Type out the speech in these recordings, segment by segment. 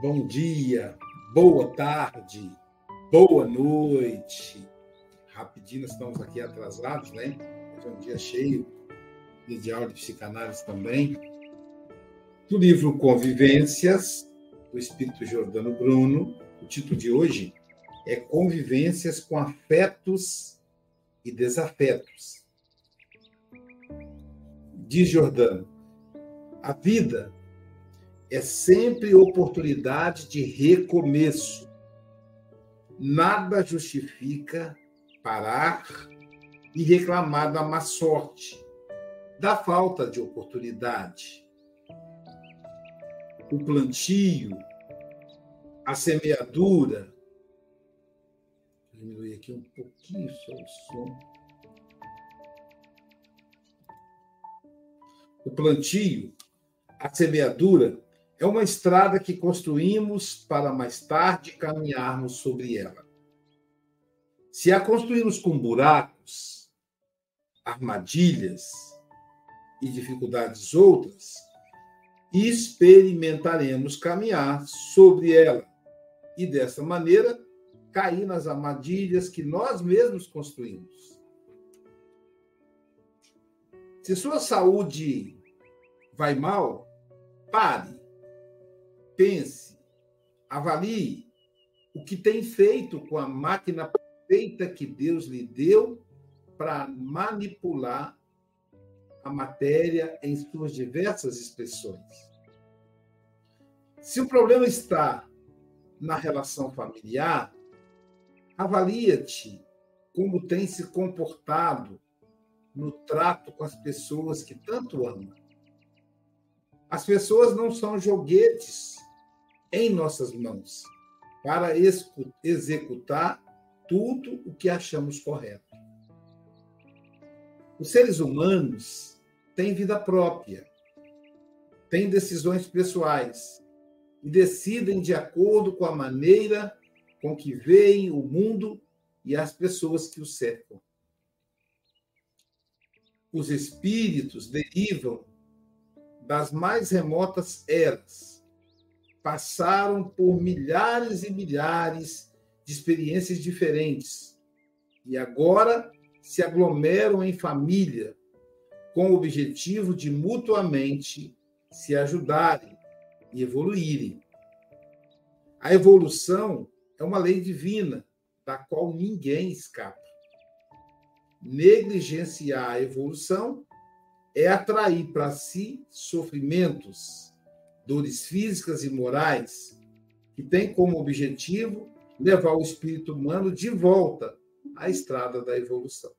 bom dia, boa tarde, boa noite. Rapidinho, nós estamos aqui atrasados, né? Hoje é um dia cheio de aula de psicanálise também. Do livro Convivências, do Espírito Jordano Bruno. O título de hoje é Convivências com Afetos e Desafetos. Diz Jordano, a vida é sempre oportunidade de recomeço. Nada justifica parar e reclamar da má sorte, da falta de oportunidade. O plantio, a semeadura. Vou diminuir aqui um pouquinho só o som. O plantio, a semeadura é uma estrada que construímos para mais tarde caminharmos sobre ela. Se a construímos com buracos, armadilhas e dificuldades outras, experimentaremos caminhar sobre ela e, dessa maneira, cair nas armadilhas que nós mesmos construímos. Se sua saúde vai mal, pare pense, avalie o que tem feito com a máquina perfeita que Deus lhe deu para manipular a matéria em suas diversas expressões. Se o problema está na relação familiar, avalia-te como tem se comportado no trato com as pessoas que tanto ama. As pessoas não são joguetes em nossas mãos para executar tudo o que achamos correto. Os seres humanos têm vida própria, têm decisões pessoais e decidem de acordo com a maneira com que veem o mundo e as pessoas que o cercam. Os espíritos derivam das mais remotas eras passaram por milhares e milhares de experiências diferentes e agora se aglomeram em família com o objetivo de mutuamente se ajudarem e evoluírem. A evolução é uma lei divina da qual ninguém escapa. Negligenciar a evolução é atrair para si sofrimentos dores físicas e morais, que tem como objetivo levar o espírito humano de volta à estrada da evolução.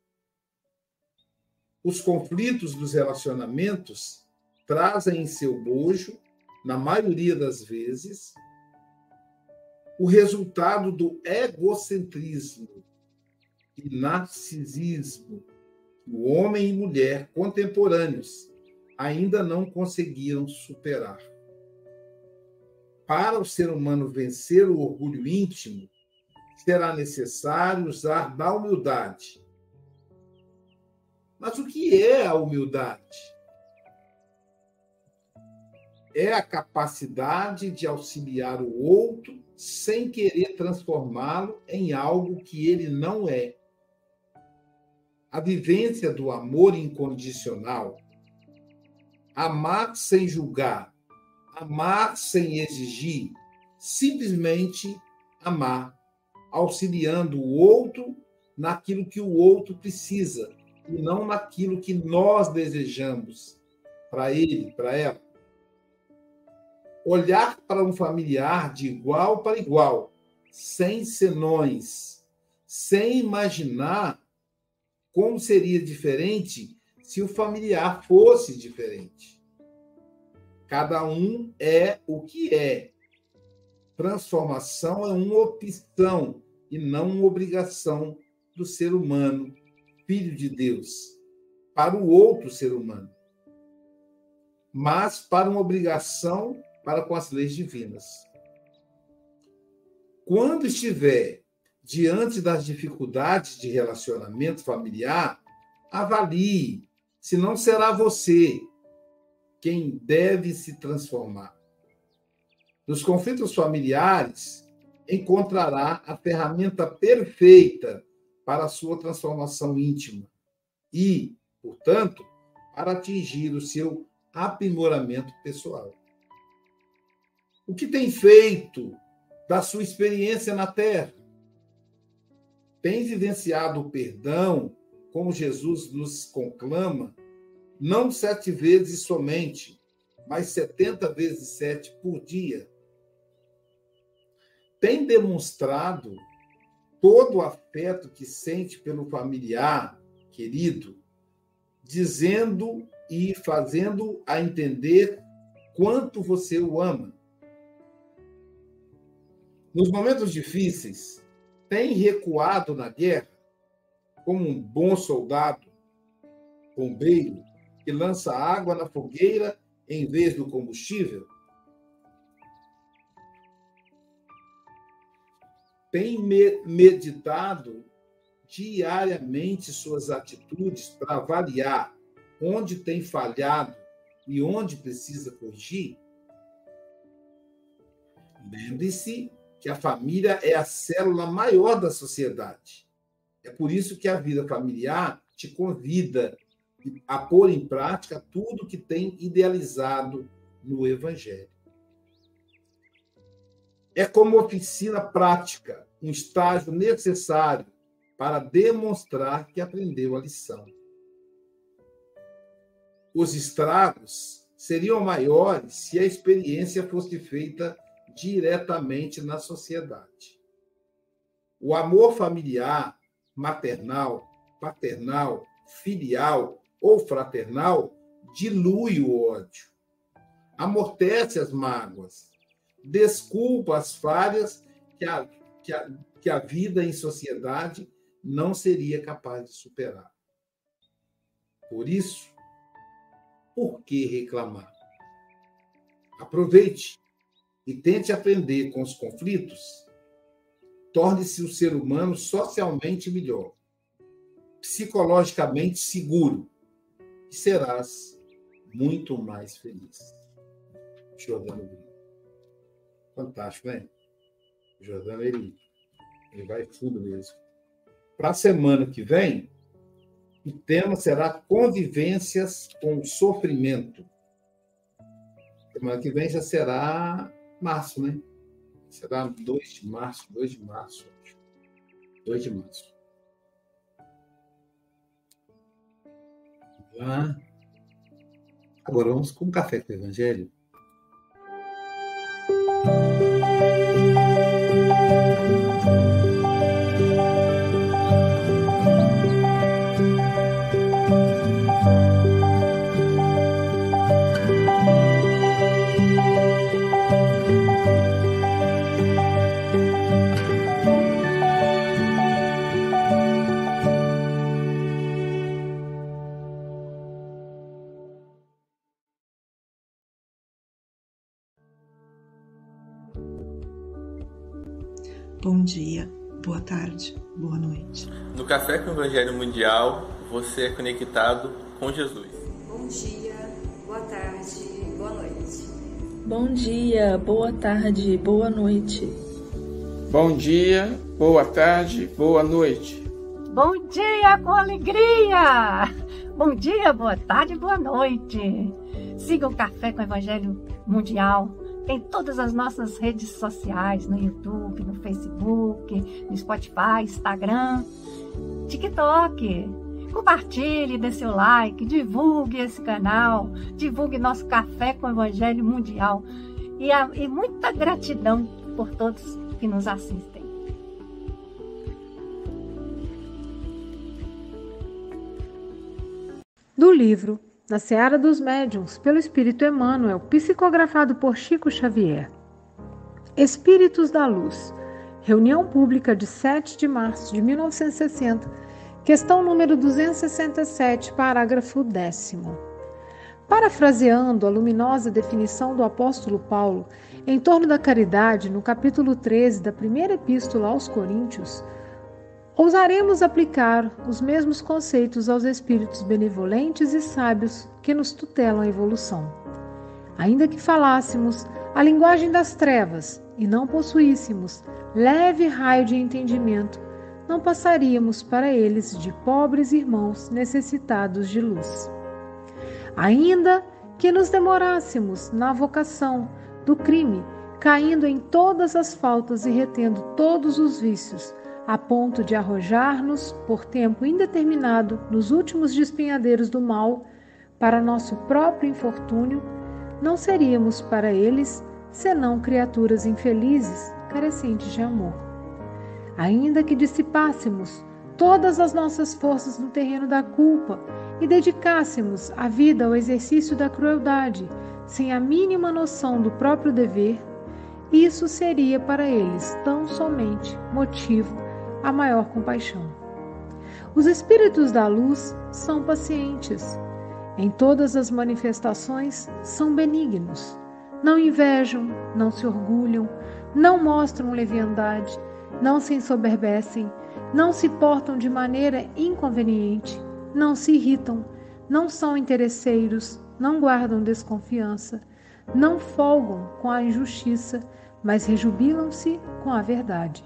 Os conflitos dos relacionamentos trazem em seu bojo, na maioria das vezes, o resultado do egocentrismo e narcisismo que o homem e mulher contemporâneos ainda não conseguiram superar para o ser humano vencer o orgulho íntimo, será necessário usar da humildade. Mas o que é a humildade? É a capacidade de auxiliar o outro sem querer transformá-lo em algo que ele não é. A vivência do amor incondicional, amar sem julgar, amar sem exigir, simplesmente amar, auxiliando o outro naquilo que o outro precisa e não naquilo que nós desejamos para ele, para ela. Olhar para um familiar de igual para igual, sem senões, sem imaginar como seria diferente se o familiar fosse diferente. Cada um é o que é. Transformação é uma opção e não uma obrigação do ser humano, filho de Deus, para o outro ser humano, mas para uma obrigação para com as leis divinas. Quando estiver diante das dificuldades de relacionamento familiar, avalie se não será você quem deve se transformar. Nos conflitos familiares, encontrará a ferramenta perfeita para a sua transformação íntima e, portanto, para atingir o seu aprimoramento pessoal. O que tem feito da sua experiência na Terra? Tem vivenciado o perdão, como Jesus nos conclama, não sete vezes somente, mas setenta vezes sete por dia? Tem demonstrado todo o afeto que sente pelo familiar querido, dizendo e fazendo a entender quanto você o ama. Nos momentos difíceis, tem recuado na guerra como um bom soldado, bombeiro, que lança água na fogueira em vez do combustível? Tem meditado diariamente suas atitudes para avaliar onde tem falhado e onde precisa corrigir? Lembre-se que a família é a célula maior da sociedade. É por isso que a vida familiar te convida a pôr em prática tudo que tem idealizado no Evangelho. É como oficina prática, um estágio necessário para demonstrar que aprendeu a lição os estragos seriam maiores se a experiência fosse feita diretamente na sociedade. O amor familiar, maternal, paternal, filial ou fraternal dilui o ódio, amortece as mágoas, desculpa as falhas que a, que a, que a vida em sociedade não seria capaz de superar. Por isso, por que reclamar? Aproveite e tente aprender com os conflitos. Torne-se o um ser humano socialmente melhor, psicologicamente seguro e serás muito mais feliz. Jordano Brito. Fantástico, né? Jordano, ele, ele vai fundo mesmo. Para a semana que vem, o tema será convivências com o sofrimento. Semana que vem já será março, né? Será 2 de março, 2 de março. 2 de março. Agora vamos com o café com o Evangelho. Café com o Evangelho Mundial, você é conectado com Jesus. Bom dia, boa tarde, boa noite. Bom dia, boa tarde, boa noite. Bom dia, boa tarde, boa noite. Bom dia com alegria! Bom dia, boa tarde, boa noite. Siga o Café com o Evangelho Mundial em todas as nossas redes sociais, no YouTube, no Facebook, no Spotify, Instagram, TikTok. Compartilhe, dê seu like, divulgue esse canal, divulgue nosso Café com o Evangelho Mundial. E, a, e muita gratidão por todos que nos assistem. Do livro na Seara dos Médiuns, pelo Espírito Emmanuel, psicografado por Chico Xavier. Espíritos da Luz. Reunião pública de 7 de março de 1960, questão número 267, parágrafo 10. Parafraseando a luminosa definição do apóstolo Paulo em torno da caridade no capítulo 13 da primeira epístola aos Coríntios, Ousaremos aplicar os mesmos conceitos aos espíritos benevolentes e sábios que nos tutelam a evolução. Ainda que falássemos a a linguagem das trevas e não possuíssemos leve raio de entendimento, não passaríamos para eles de pobres irmãos necessitados de luz. Ainda que nos demorássemos na vocação do crime, caindo em todas as faltas e retendo todos os vícios, a ponto de arrojar-nos por tempo indeterminado nos últimos despenhadeiros do mal, para nosso próprio infortúnio, não seríamos para eles senão criaturas infelizes, carecentes de amor. Ainda que dissipássemos todas as nossas forças no terreno da culpa e dedicássemos a vida ao exercício da crueldade, sem a mínima noção do próprio dever, isso seria para eles tão somente motivo a maior compaixão. Os espíritos da luz são pacientes. Em todas as manifestações são benignos. Não invejam, não se orgulham, não mostram leviandade, não se ensoberbecem, não se portam de maneira inconveniente, não se irritam, não são interesseiros, não guardam desconfiança, não folgam com a injustiça, mas rejubilam-se com a verdade.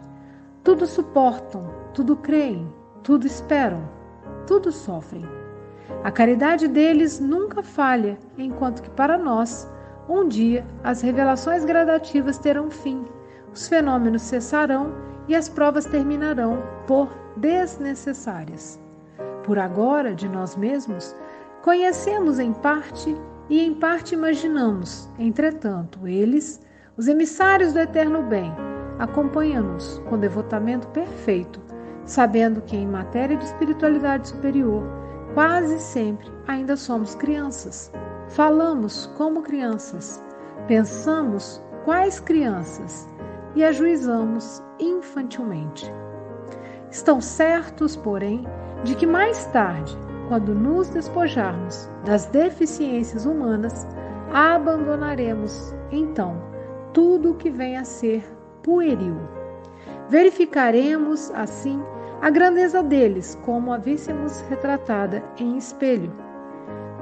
Tudo suportam, tudo creem, tudo esperam, tudo sofrem. A caridade deles nunca falha, enquanto que para nós, um dia, as revelações gradativas terão fim, os fenômenos cessarão e as provas terminarão por desnecessárias. Por agora, de nós mesmos, conhecemos em parte e em parte imaginamos, entretanto, eles, os emissários do eterno bem, acompanha-nos com devotamento perfeito, sabendo que em matéria de espiritualidade superior, quase sempre ainda somos crianças. Falamos como crianças, pensamos quais crianças e ajuizamos infantilmente. Estão certos, porém, de que mais tarde, quando nos despojarmos das deficiências humanas, abandonaremos então tudo o que vem a ser pueril. Verificaremos, assim, a grandeza deles como a víssemos retratada em espelho,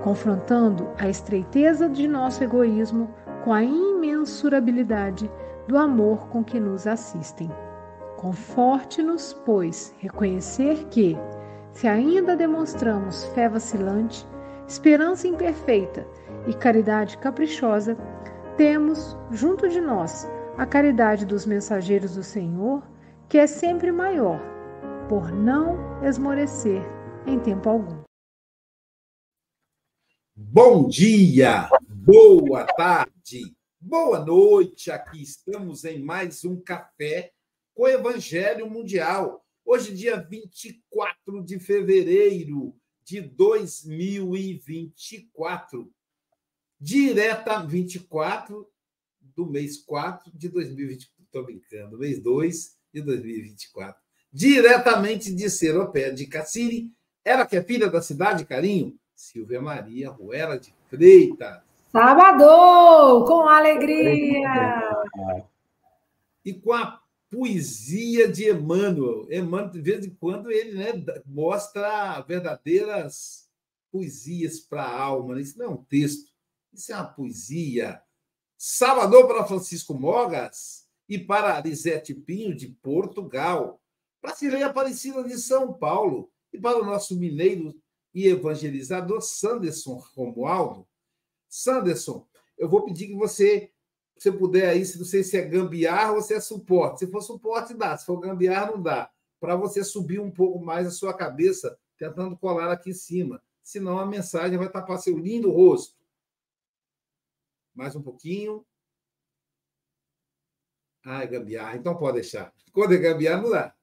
confrontando a estreiteza de nosso egoísmo com a imensurabilidade do amor com que nos assistem. Conforte-nos, pois, reconhecer que, se ainda demonstramos fé vacilante, esperança imperfeita e caridade caprichosa, temos, junto de nós, a caridade dos mensageiros do Senhor, que é sempre maior, por não esmorecer em tempo algum. Bom dia, boa tarde, boa noite. Aqui estamos em mais um café com o Evangelho Mundial. Hoje, dia 24 de fevereiro de 2024. Direta 24 do mês 4 de 2020. Estou brincando, mês 2 de 2024. Diretamente de Seropé de Cassiri, ela que é filha da cidade, carinho, Silvia Maria Ruela de Freitas. Sábado, com alegria! E com a poesia de Emmanuel. Emmanuel, de vez em quando, ele né, mostra verdadeiras poesias para a alma. Né? Isso não é um texto, isso é uma poesia Salvador para Francisco Mogas e para Lisete Pinho, de Portugal. Para Cirlei Aparecida, de São Paulo. E para o nosso mineiro e evangelizador Sanderson Romualdo. Sanderson, eu vou pedir que você, se puder aí, se não sei se é gambiarra ou se é suporte. Se for suporte, dá. Se for gambiarra, não dá. Para você subir um pouco mais a sua cabeça, tentando colar aqui em cima. Senão a mensagem vai tapar seu lindo rosto. Mais um pouquinho. Ah, é gambiarra. Então pode deixar. Quando é gambiarra, não dá.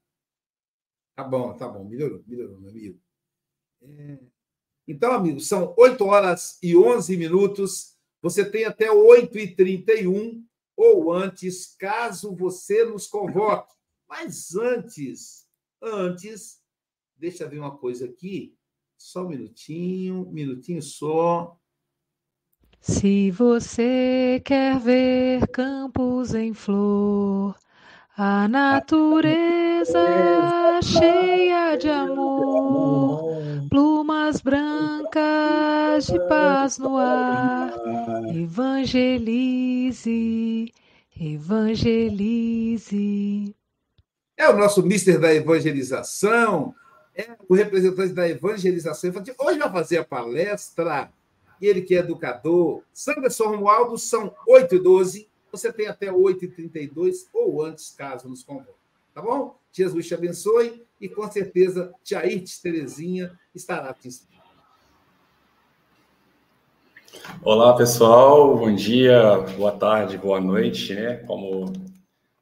Tá bom, tá bom. Melhorou, melhorou, meu amigo. É... Então, amigos, são 8 horas e 11 minutos. Você tem até 8h31 ou antes, caso você nos convoque. Mas antes, antes, deixa eu ver uma coisa aqui. Só um minutinho, um minutinho só. Se você quer ver campos em flor, a natureza cheia de amor, plumas brancas de paz no ar. Evangelize, evangelize. É o nosso mister da evangelização, é o representante da evangelização. Hoje vai fazer a palestra, ele que é educador. Sandra Romualdo, são 8 e 12 Você tem até 8 e 32 ou antes, caso nos convoque. Tá bom? Jesus te abençoe e com certeza Tia Irtes Terezinha estará ensinando. Olá, pessoal. Bom dia, boa tarde, boa noite, né? Como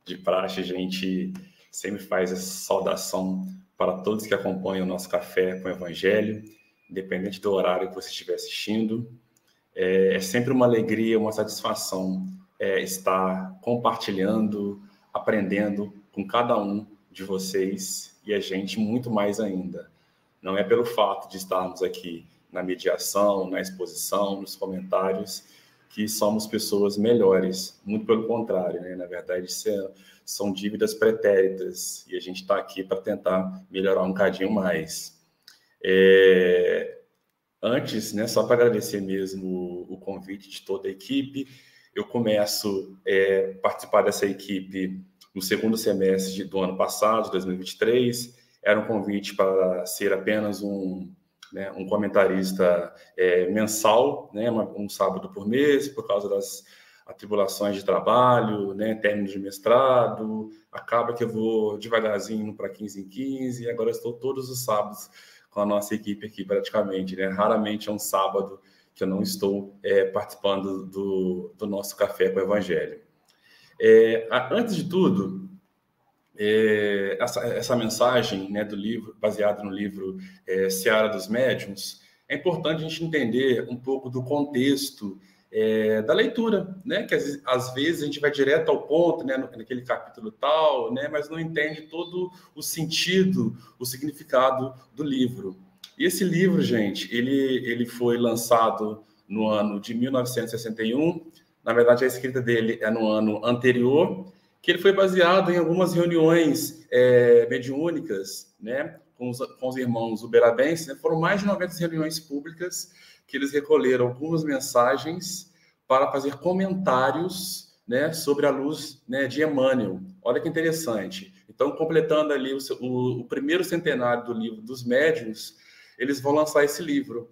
de praxe, a gente sempre faz essa saudação para todos que acompanham o nosso café com o Evangelho, independente do horário que você estiver assistindo. É, é sempre uma alegria, uma satisfação é, estar compartilhando, aprendendo com cada um de vocês e a gente muito mais ainda. Não é pelo fato de estarmos aqui na mediação, na exposição, nos comentários, que somos pessoas melhores. Muito pelo contrário, né? Na verdade, é, são dívidas pretéritas e a gente está aqui para tentar melhorar um cadinho mais. É... Antes, né, só para agradecer mesmo o convite de toda a equipe, eu começo a é, participar dessa equipe no segundo semestre do ano passado, 2023. Era um convite para ser apenas um, né, um comentarista é, mensal, né, um sábado por mês, por causa das atribulações de trabalho, né, término de mestrado. Acaba que eu vou devagarzinho para 15 em 15, e agora estou todos os sábados com a nossa equipe aqui, praticamente. Né? Raramente é um sábado que eu não estou é, participando do, do nosso Café com o Evangelho. É, antes de tudo, é, essa, essa, mensagem né, do livro, baseada no livro é, Seara dos Médiuns, é importante a gente entender um pouco do contexto é, da leitura, né? Que às, às, vezes a gente vai direto ao ponto, né? Naquele capítulo tal, né? Mas não entende todo o sentido, o significado do livro. E esse livro, gente, ele, ele foi lançado no ano de 1961 na verdade, a escrita dele é no ano anterior, que ele foi baseado em algumas reuniões é, mediúnicas, né, com os, com os irmãos uberabenses. Né, foram mais de 90 reuniões públicas que eles recolheram algumas mensagens para fazer comentários né, sobre a luz né, de Emmanuel. Olha que interessante. Então, completando ali o, o, o primeiro centenário do livro dos médiuns, eles vão lançar esse livro.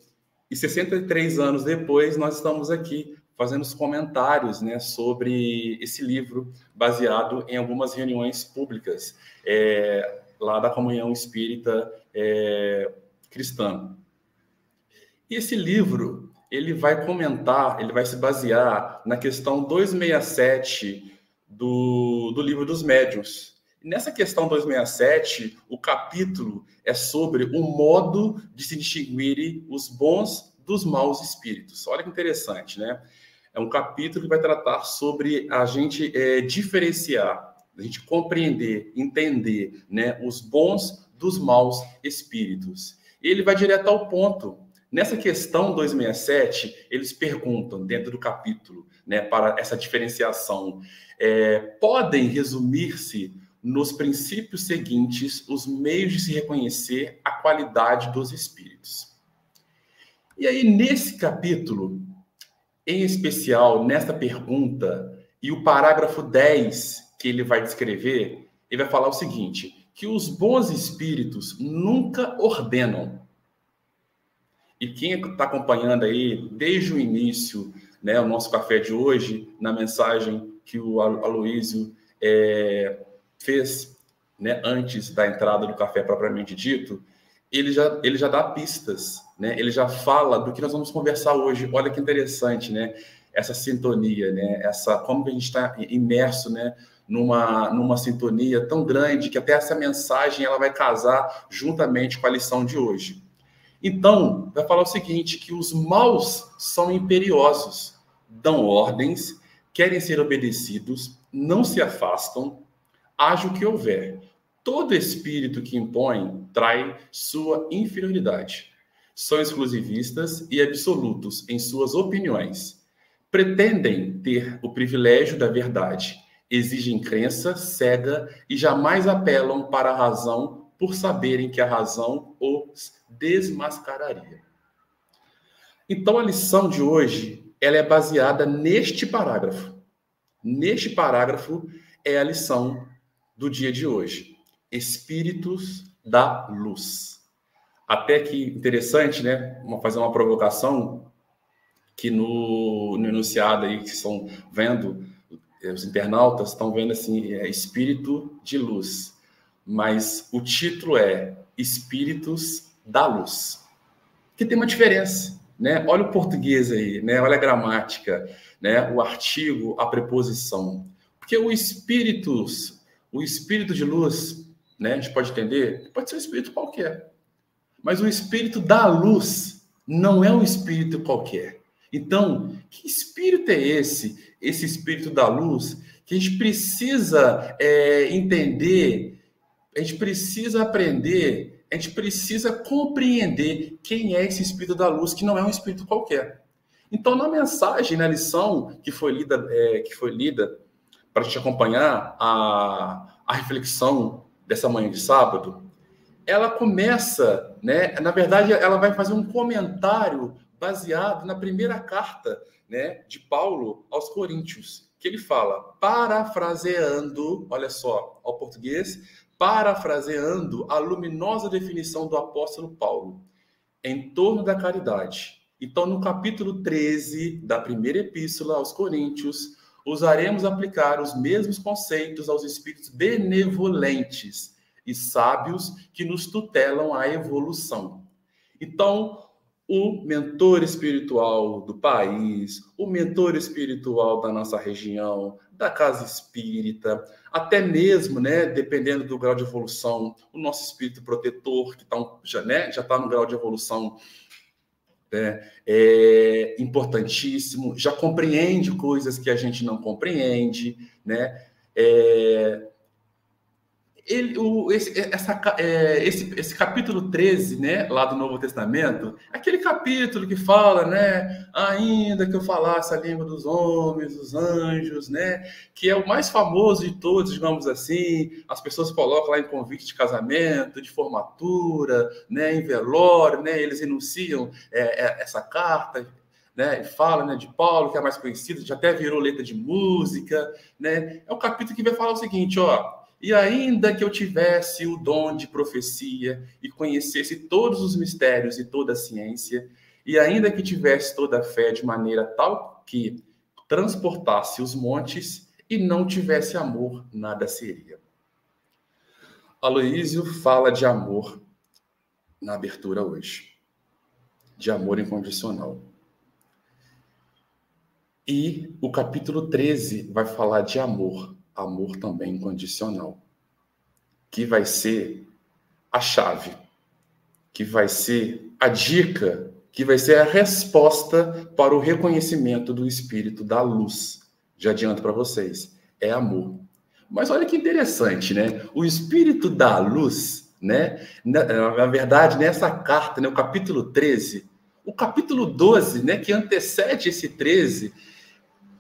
E 63 anos depois, nós estamos aqui fazendo os comentários né, sobre esse livro, baseado em algumas reuniões públicas é, lá da Comunhão Espírita é, Cristã. E esse livro, ele vai comentar, ele vai se basear na questão 267 do, do livro dos médiuns. Nessa questão 267, o capítulo é sobre o modo de se distinguirem os bons dos maus espíritos. Olha que interessante, né? É um capítulo que vai tratar sobre a gente é, diferenciar, a gente compreender, entender né, os bons dos maus espíritos. Ele vai direto ao ponto. Nessa questão 267, eles perguntam, dentro do capítulo, né, para essa diferenciação, é, podem resumir-se nos princípios seguintes os meios de se reconhecer a qualidade dos espíritos. E aí, nesse capítulo, em especial nessa pergunta e o parágrafo 10 que ele vai descrever, ele vai falar o seguinte: que os bons espíritos nunca ordenam. E quem está acompanhando aí desde o início, né, o nosso café de hoje, na mensagem que o Aloísio é, fez né, antes da entrada do café propriamente dito, ele já, ele já dá pistas né? Ele já fala do que nós vamos conversar hoje. Olha que interessante, né? Essa sintonia, né? Essa como que a gente está imerso, né? Numa, numa sintonia tão grande que até essa mensagem ela vai casar juntamente com a lição de hoje. Então, vai falar o seguinte, que os maus são imperiosos, dão ordens, querem ser obedecidos, não se afastam, haja o que houver. Todo espírito que impõe trai sua inferioridade são exclusivistas e absolutos em suas opiniões. Pretendem ter o privilégio da verdade, exigem crença cega e jamais apelam para a razão por saberem que a razão os desmascararia. Então a lição de hoje, ela é baseada neste parágrafo. Neste parágrafo é a lição do dia de hoje. Espíritos da luz. Até que interessante, né? Vamos fazer uma provocação que no, no enunciado aí que estão vendo, eh, os internautas estão vendo assim, é espírito de luz. Mas o título é Espíritos da Luz. Que tem uma diferença, né? Olha o português aí, né? Olha a gramática, né? O artigo, a preposição. Porque o espíritos, o espírito de luz, né? A gente pode entender, pode ser um espírito qualquer. Mas o espírito da luz não é um espírito qualquer. Então, que espírito é esse? Esse espírito da luz que a gente precisa é, entender, a gente precisa aprender, a gente precisa compreender quem é esse espírito da luz, que não é um espírito qualquer. Então, na mensagem, na lição que foi lida, é, que foi lida para gente acompanhar a, a reflexão dessa manhã de sábado, ela começa, né? Na verdade, ela vai fazer um comentário baseado na primeira carta né, de Paulo aos Coríntios, que ele fala, parafraseando, olha só, ao português, parafraseando a luminosa definição do apóstolo Paulo, em torno da caridade. Então, no capítulo 13 da primeira epístola aos Coríntios, usaremos aplicar os mesmos conceitos aos espíritos benevolentes e sábios que nos tutelam a evolução. Então, o mentor espiritual do país, o mentor espiritual da nossa região, da casa espírita, até mesmo, né, dependendo do grau de evolução, o nosso espírito protetor, que tá um, já está né, já tá no grau de evolução né, é importantíssimo, já compreende coisas que a gente não compreende, né? É, ele, o, esse, essa, é, esse, esse capítulo 13, né, lá do Novo Testamento, aquele capítulo que fala, né, ainda que eu falasse a língua dos homens, dos anjos, né, que é o mais famoso de todos, digamos assim, as pessoas colocam lá em convite de casamento, de formatura, né, em velório, né, eles enunciam é, é, essa carta, né, fala né, de Paulo, que é mais conhecido, já até virou letra de música, né, é o capítulo que vai falar o seguinte, ó, e ainda que eu tivesse o dom de profecia e conhecesse todos os mistérios e toda a ciência, e ainda que tivesse toda a fé de maneira tal que transportasse os montes e não tivesse amor, nada seria. Aloísio fala de amor na abertura hoje, de amor incondicional. E o capítulo 13 vai falar de amor, amor também incondicional, que vai ser a chave, que vai ser a dica, que vai ser a resposta para o reconhecimento do espírito da luz. Já adianto para vocês, é amor. Mas olha que interessante, né? O espírito da luz, né? Na, na verdade, nessa carta, né, o capítulo 13, o capítulo 12, né, que antecede esse 13,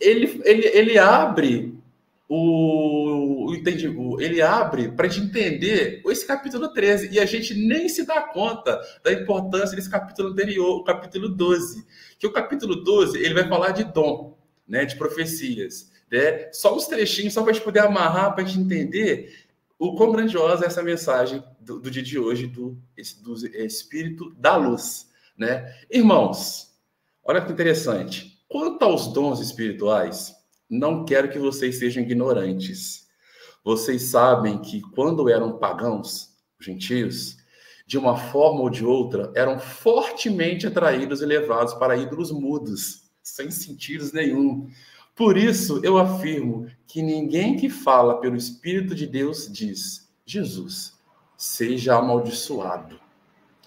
ele, ele, ele abre o, o, entendi, o, ele abre para a gente entender esse capítulo 13 e a gente nem se dá conta da importância desse capítulo anterior, o capítulo 12. Que o capítulo 12 ele vai falar de dom, né, de profecias. Né? Só uns trechinhos, só para a gente poder amarrar, para a gente entender o quão grandiosa é essa mensagem do, do dia de hoje do, do Espírito da Luz. Né? Irmãos, olha que interessante. Quanto aos dons espirituais, não quero que vocês sejam ignorantes. Vocês sabem que quando eram pagãos, gentios, de uma forma ou de outra, eram fortemente atraídos e levados para ídolos mudos, sem sentidos nenhum. Por isso, eu afirmo que ninguém que fala pelo Espírito de Deus diz: Jesus, seja amaldiçoado.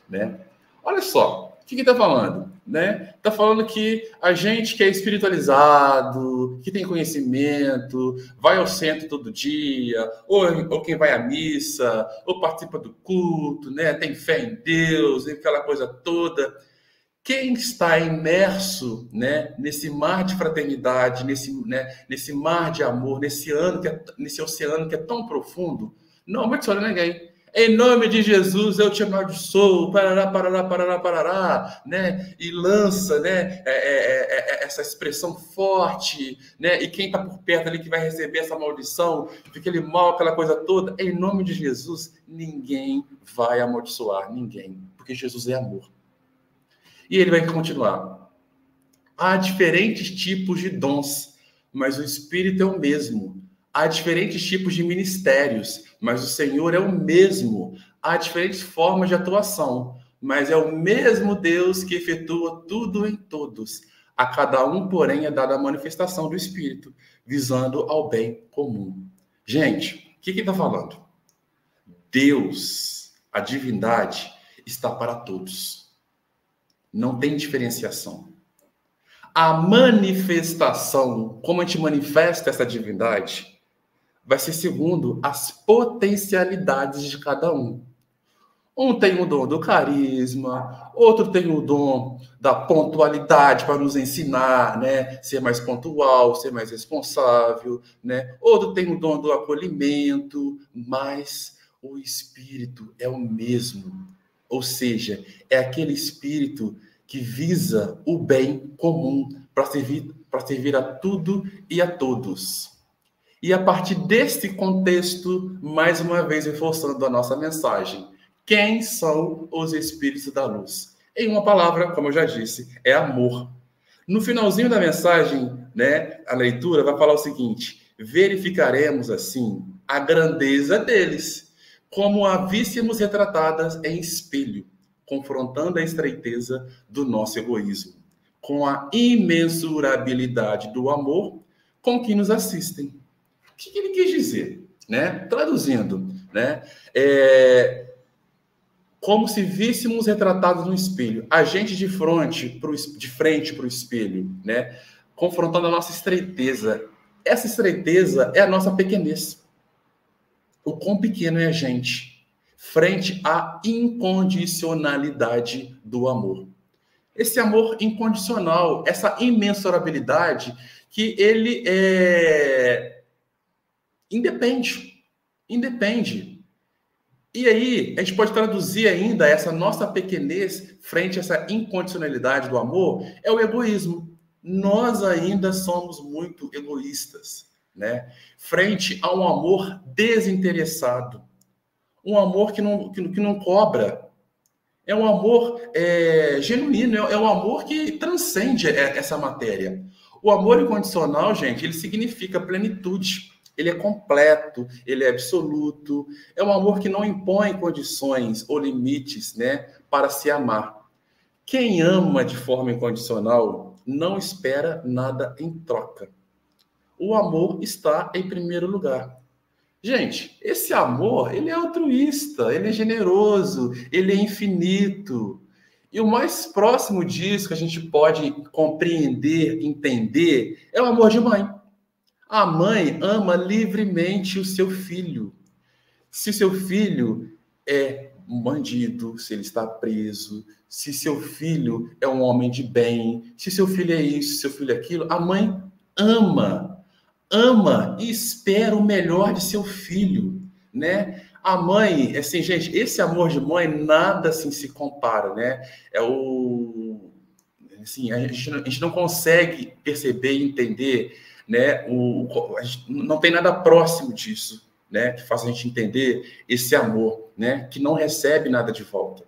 Né? Olha só, o que está falando? Né? Tá falando que a gente que é espiritualizado, que tem conhecimento, vai ao centro todo dia, ou, ou quem vai à missa, ou participa do culto, né? Tem fé em Deus, aquela coisa toda. Quem está imerso, né, nesse mar de fraternidade, nesse, né, nesse mar de amor, nesse ano que é, nesse oceano que é tão profundo, não amaldiçoa ninguém. Em nome de Jesus, eu te amaldiçoo, parará, parará, parará, parará, né? E lança, né? É, é, é, essa expressão forte, né? E quem está por perto ali que vai receber essa maldição, fica ele mal, aquela coisa toda. Em nome de Jesus, ninguém vai amaldiçoar, ninguém, porque Jesus é amor. E ele vai continuar. Há diferentes tipos de dons, mas o Espírito é o mesmo. Há diferentes tipos de ministérios, mas o Senhor é o mesmo. Há diferentes formas de atuação, mas é o mesmo Deus que efetua tudo em todos. A cada um, porém, é dada a manifestação do Espírito, visando ao bem comum. Gente, o que está falando? Deus, a divindade, está para todos. Não tem diferenciação. A manifestação, como a gente manifesta essa divindade, vai ser segundo as potencialidades de cada um. Um tem o dom do carisma, outro tem o dom da pontualidade para nos ensinar, né, ser mais pontual, ser mais responsável, né? Outro tem o dom do acolhimento, mas o espírito é o mesmo. Ou seja, é aquele espírito que visa o bem comum para servir para servir a tudo e a todos. E a partir desse contexto, mais uma vez reforçando a nossa mensagem, quem são os espíritos da luz? Em uma palavra, como eu já disse, é amor. No finalzinho da mensagem, né, a leitura vai falar o seguinte: verificaremos assim a grandeza deles, como a víssemos retratadas em espelho, confrontando a estreiteza do nosso egoísmo, com a imensurabilidade do amor com que nos assistem que, que ele quis dizer? Né? Traduzindo, né? É, como se víssemos retratados no espelho, a gente de frente de frente para o espelho, né? confrontando a nossa estreiteza. Essa estreiteza é a nossa pequenez. O quão pequeno é a gente, frente à incondicionalidade do amor. Esse amor incondicional, essa imensurabilidade que ele é Independe. Independe. E aí, a gente pode traduzir ainda essa nossa pequenez frente a essa incondicionalidade do amor, é o egoísmo. Nós ainda somos muito egoístas, né? Frente a um amor desinteressado, um amor que não, que, que não cobra, é um amor é, genuíno, é, é um amor que transcende essa matéria. O amor incondicional, gente, ele significa plenitude ele é completo, ele é absoluto. É um amor que não impõe condições ou limites, né, para se amar. Quem ama de forma incondicional não espera nada em troca. O amor está em primeiro lugar. Gente, esse amor, ele é altruísta, ele é generoso, ele é infinito. E o mais próximo disso que a gente pode compreender, entender, é o amor de mãe. A mãe ama livremente o seu filho. Se seu filho é um bandido, se ele está preso, se seu filho é um homem de bem, se seu filho é isso, se seu filho é aquilo, a mãe ama, ama e espera o melhor de seu filho, né? A mãe, assim, gente, esse amor de mãe nada assim se compara, né? É o assim, a gente, a gente não consegue perceber e entender né? O, não tem nada próximo disso, né? Que faça a gente entender esse amor, né? Que não recebe nada de volta.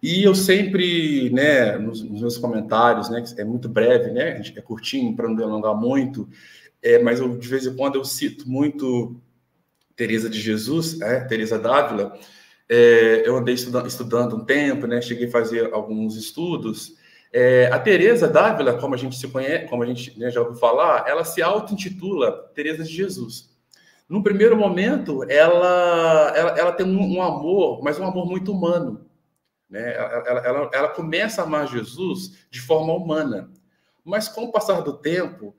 E eu sempre, né, nos, nos meus comentários, né, é muito breve, né, é curtinho para não delongar muito, é, mas eu, de vez em quando eu cito muito Teresa de Jesus, é, Teresa Dávila. É, eu andei estudando, estudando um tempo, né, cheguei a fazer alguns estudos é, a Teresa Dávila, como a gente se conhece, como a gente né, já ouviu falar, ela se auto-intitula Teresa de Jesus. No primeiro momento, ela, ela, ela tem um, um, amor, mas um amor muito humano. Né? Ela, ela, ela começa a amar Jesus de forma humana. Mas com o passar do tempo,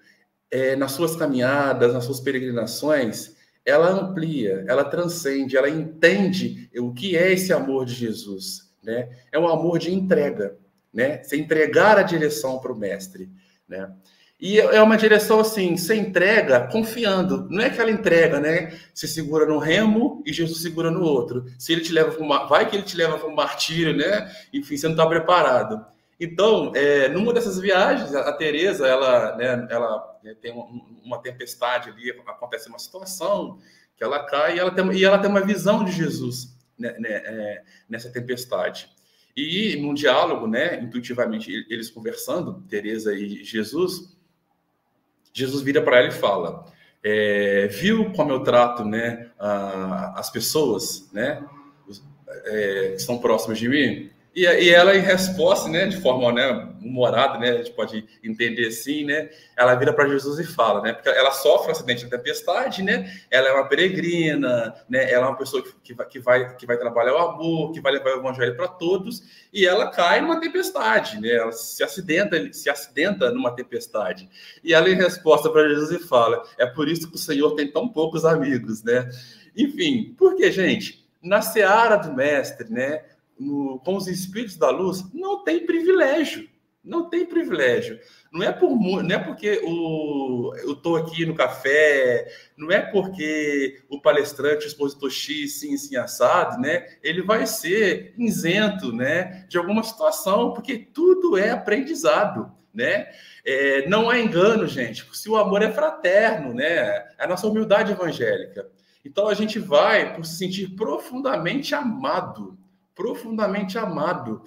é, nas suas caminhadas, nas suas peregrinações, ela amplia, ela transcende, ela entende o que é esse amor de Jesus. Né? É um amor de entrega né? Você entregar a direção para o mestre, né? E é uma direção assim, você entrega confiando. Não é aquela entrega, né? Você segura no remo e Jesus segura no outro. Se ele te leva para uma... vai que ele te leva para um martírio, né? Enfim, você não está preparado. Então, é, numa dessas viagens, a Teresa, ela, né, ela né, tem uma tempestade ali, acontece uma situação que ela cai e ela tem, e ela tem uma visão de Jesus né, né, é, nessa tempestade. E num diálogo, né, intuitivamente, eles conversando, Teresa e Jesus, Jesus vira para ela e fala: é, viu como eu trato, né, a, as pessoas, né, é, que estão próximas de mim? E, e ela, em resposta, né, de forma né, humorada, né, a gente pode entender assim, né, ela vira para Jesus e fala, né, porque ela sofre um acidente de tempestade, né, ela é uma peregrina, né, ela é uma pessoa que, vai, que, vai, que vai trabalhar o amor, que vai levar o evangelho para todos, e ela cai numa tempestade, né, ela se acidenta, se acidenta numa tempestade. E ela, em resposta para Jesus, e fala, é por isso que o Senhor tem tão poucos amigos, né. Enfim, porque, gente, na seara do mestre, né, no, com os espíritos da luz, não tem privilégio. Não tem privilégio. Não é por não é porque o, eu estou aqui no café, não é porque o palestrante, o expositor X, sim, sim, assado, né? Ele vai ser isento, né? De alguma situação, porque tudo é aprendizado, né? É, não há engano, gente. Se o amor é fraterno, né? É a nossa humildade evangélica. Então a gente vai por se sentir profundamente amado, profundamente amado.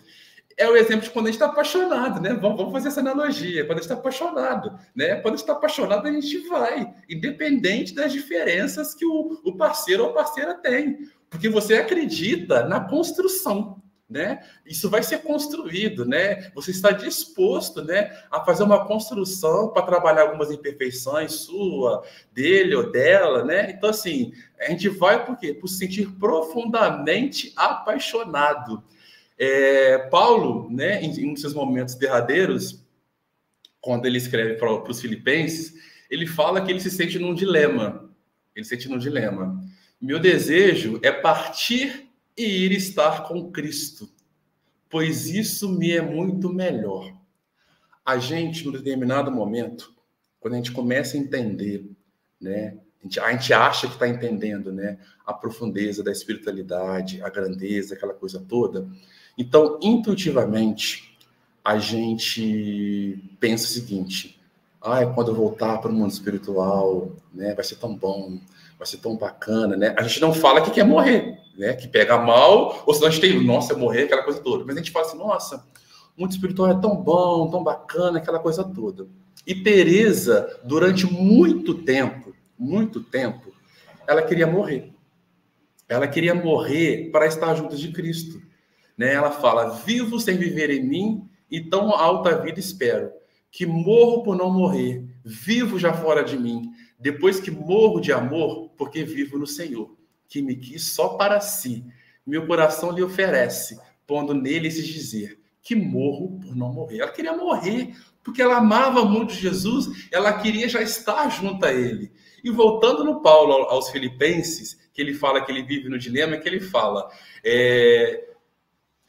É o exemplo de quando a gente está apaixonado, né? Vamos, fazer essa analogia. Quando a gente está apaixonado, né? Quando a gente está apaixonado, a gente vai, independente das diferenças que o, o parceiro ou parceira tem. Porque você acredita na construção, né? Isso vai ser construído, né? Você está disposto, né, a fazer uma construção para trabalhar algumas imperfeições sua, dele ou dela, né? Então assim, a gente vai por quê? Por se sentir profundamente apaixonado. É, Paulo, né, em, em um de seus momentos derradeiros, quando ele escreve para os filipenses, ele fala que ele se sente num dilema. Ele se sente num dilema. Meu desejo é partir e ir estar com Cristo, pois isso me é muito melhor. A gente, num determinado momento, quando a gente começa a entender, né, a gente, a gente acha que está entendendo, né, a profundeza da espiritualidade, a grandeza, aquela coisa toda. Então, intuitivamente, a gente pensa o seguinte: ah, quando eu voltar para o mundo espiritual, né, vai ser tão bom, vai ser tão bacana, né? A gente não fala que quer morrer, né? Que pega mal, ou senão a gente tem, nossa, morrer, aquela coisa toda. Mas a gente fala assim, nossa, o mundo espiritual é tão bom, tão bacana, aquela coisa toda. E Teresa, durante muito tempo, muito tempo, ela queria morrer. Ela queria morrer para estar junto de Cristo. Né? Ela fala: Vivo sem viver em mim, e tão alta vida espero, que morro por não morrer, vivo já fora de mim, depois que morro de amor, porque vivo no Senhor, que me quis só para si. Meu coração lhe oferece, pondo nele esse dizer, que morro por não morrer. Ela queria morrer, porque ela amava muito Jesus, ela queria já estar junto a ele. E voltando no Paulo aos Filipenses, que ele fala que ele vive no dilema, que ele fala, é,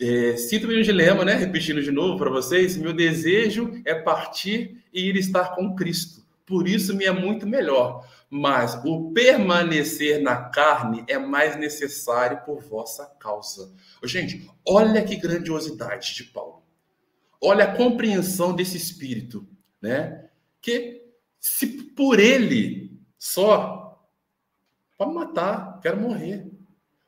é, Sinto-me no dilema, né? Repetindo de novo para vocês, meu desejo é partir e ir estar com Cristo por isso me é muito melhor. Mas o permanecer na carne é mais necessário por vossa causa. Gente, olha que grandiosidade de Paulo. Olha a compreensão desse espírito, né? Que se por ele só pode matar, quero morrer.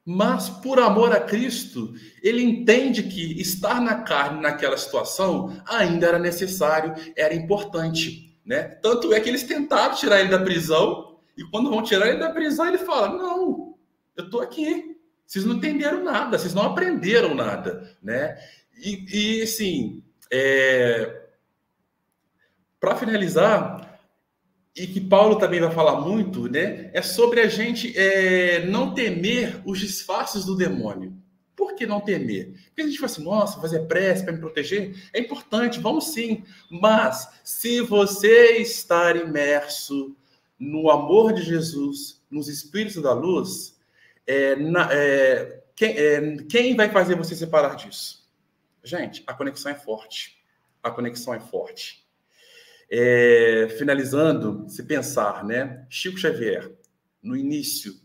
Mas por amor a Cristo, ele entende que estar na carne naquela situação ainda era necessário, era importante. Né? Tanto é que eles tentaram tirar ele da prisão, e quando vão tirar ele da prisão, ele fala: Não, eu estou aqui. Vocês não entenderam nada, vocês não aprenderam nada. Né? E, e assim, é... para finalizar, e que Paulo também vai falar muito, né? É sobre a gente é, não temer os disfarces do demônio. Por que não temer? Porque a gente fala assim, nossa, fazer prece para me proteger é importante, vamos sim. Mas se você estar imerso no amor de Jesus, nos Espíritos da Luz, é, na, é, quem, é, quem vai fazer você separar disso? Gente, a conexão é forte. A conexão é forte. É, finalizando, se pensar, né? Chico Xavier, no início,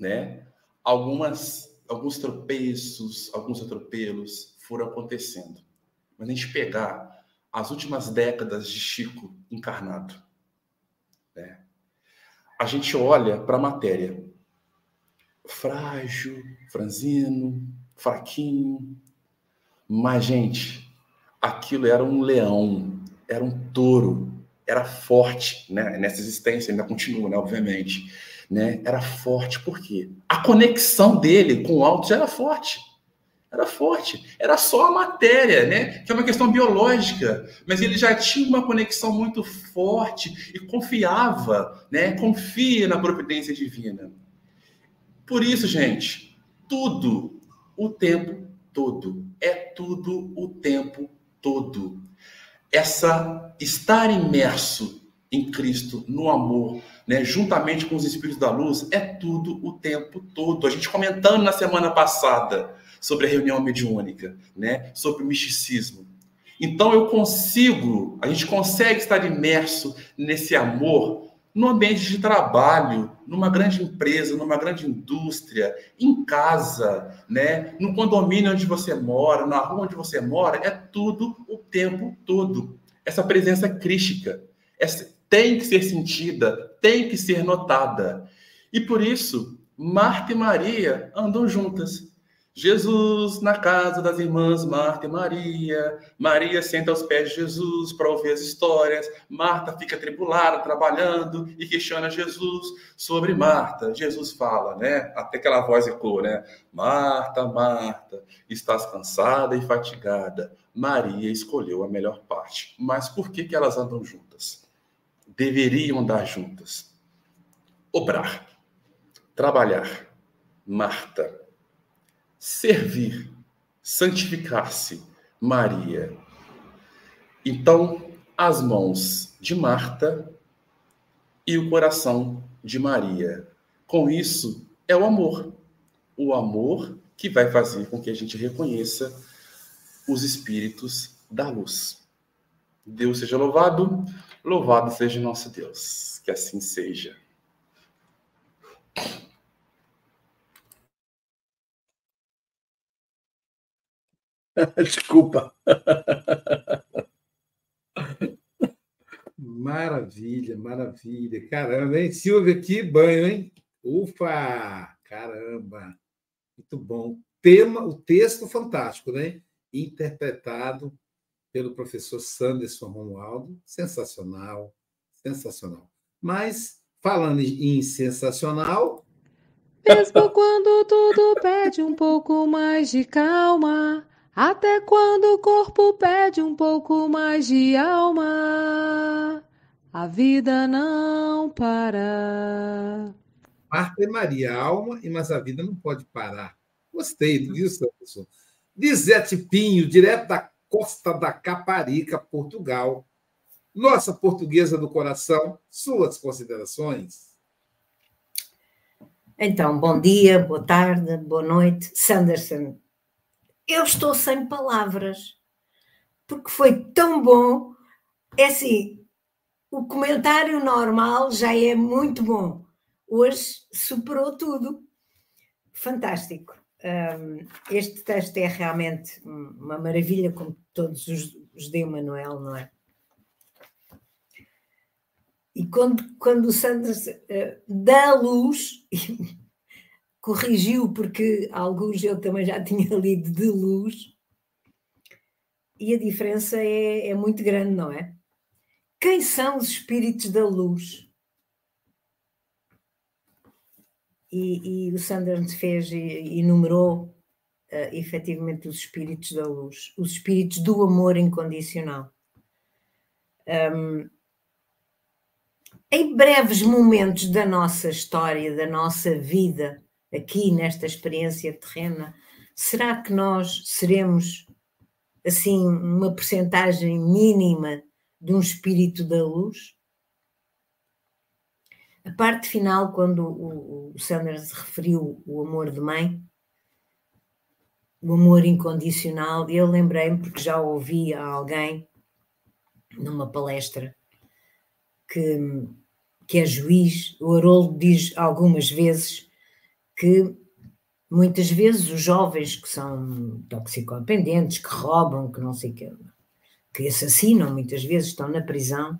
né? Algumas, alguns tropeços, alguns atropelos foram acontecendo. Mas a gente pegar as últimas décadas de Chico encarnado, né? A gente olha para a matéria, frágil, franzino, fraquinho, mas gente, aquilo era um leão, era um touro, era forte, né? Nessa existência ainda continua, né? Obviamente, né? Era forte porque a conexão dele com o alto já era forte. Era forte, era só a matéria, né? Que é uma questão biológica, mas ele já tinha uma conexão muito forte e confiava, né? Confia na providência divina. Por isso, gente, tudo o tempo todo, é tudo o tempo todo essa estar imerso em Cristo, no amor, né, juntamente com os espíritos da luz, é tudo o tempo todo. A gente comentando na semana passada sobre a reunião mediúnica, né, sobre o misticismo. Então eu consigo, a gente consegue estar imerso nesse amor no ambiente de trabalho, numa grande empresa, numa grande indústria, em casa, né? no condomínio onde você mora, na rua onde você mora, é tudo o tempo todo. Essa presença crística essa, tem que ser sentida, tem que ser notada. E por isso, Marta e Maria andam juntas. Jesus na casa das irmãs Marta e Maria. Maria senta aos pés de Jesus para ouvir as histórias. Marta fica tribulada, trabalhando e questiona Jesus sobre Marta. Jesus fala, né? Até aquela voz ecoa, né? Marta, Marta, estás cansada e fatigada. Maria escolheu a melhor parte. Mas por que, que elas andam juntas? Deveriam andar juntas. Obrar, trabalhar. Marta servir, santificar-se, Maria. Então, as mãos de Marta e o coração de Maria. Com isso, é o amor. O amor que vai fazer com que a gente reconheça os espíritos da luz. Deus seja louvado, louvado seja nosso Deus. Que assim seja. Desculpa. Maravilha, maravilha. Caramba, hein? Silvia, que banho, hein? Ufa! Caramba! Muito bom. Tema, o texto fantástico, né? Interpretado pelo professor Sanderson Romualdo. Sensacional, sensacional. Mas, falando em sensacional. Mesmo quando tudo pede um pouco mais de calma, até quando o corpo pede um pouco mais de alma, a vida não para. Marta e Maria, alma, mas a vida não pode parar. Gostei, viu, Sanderson? Lisete Pinho, direto da costa da Caparica, Portugal. Nossa portuguesa do coração, suas considerações? Então, bom dia, boa tarde, boa noite. Sanderson, eu estou sem palavras, porque foi tão bom. É assim, o comentário normal já é muito bom. Hoje superou tudo. Fantástico. Este texto é realmente uma maravilha, como todos os, de Manuel, não é? E quando, quando o Sanders uh, dá luz, corrigiu, porque alguns eu também já tinha lido de luz, e a diferença é, é muito grande, não é? Quem são os espíritos da luz? E, e o Sanders fez e enumerou uh, efetivamente os espíritos da luz, os espíritos do amor incondicional. Um, em breves momentos da nossa história, da nossa vida, aqui nesta experiência terrena, será que nós seremos assim uma percentagem mínima de um espírito da luz? A parte final, quando o, Sanders referiu o amor de mãe, o amor incondicional, eu lembrei-me, porque já ouvi a alguém numa palestra que, que é juiz, o Haroldo diz algumas vezes que muitas vezes os jovens que são toxicodependentes, que roubam, que não sei o que, que assassinam, muitas vezes estão na prisão,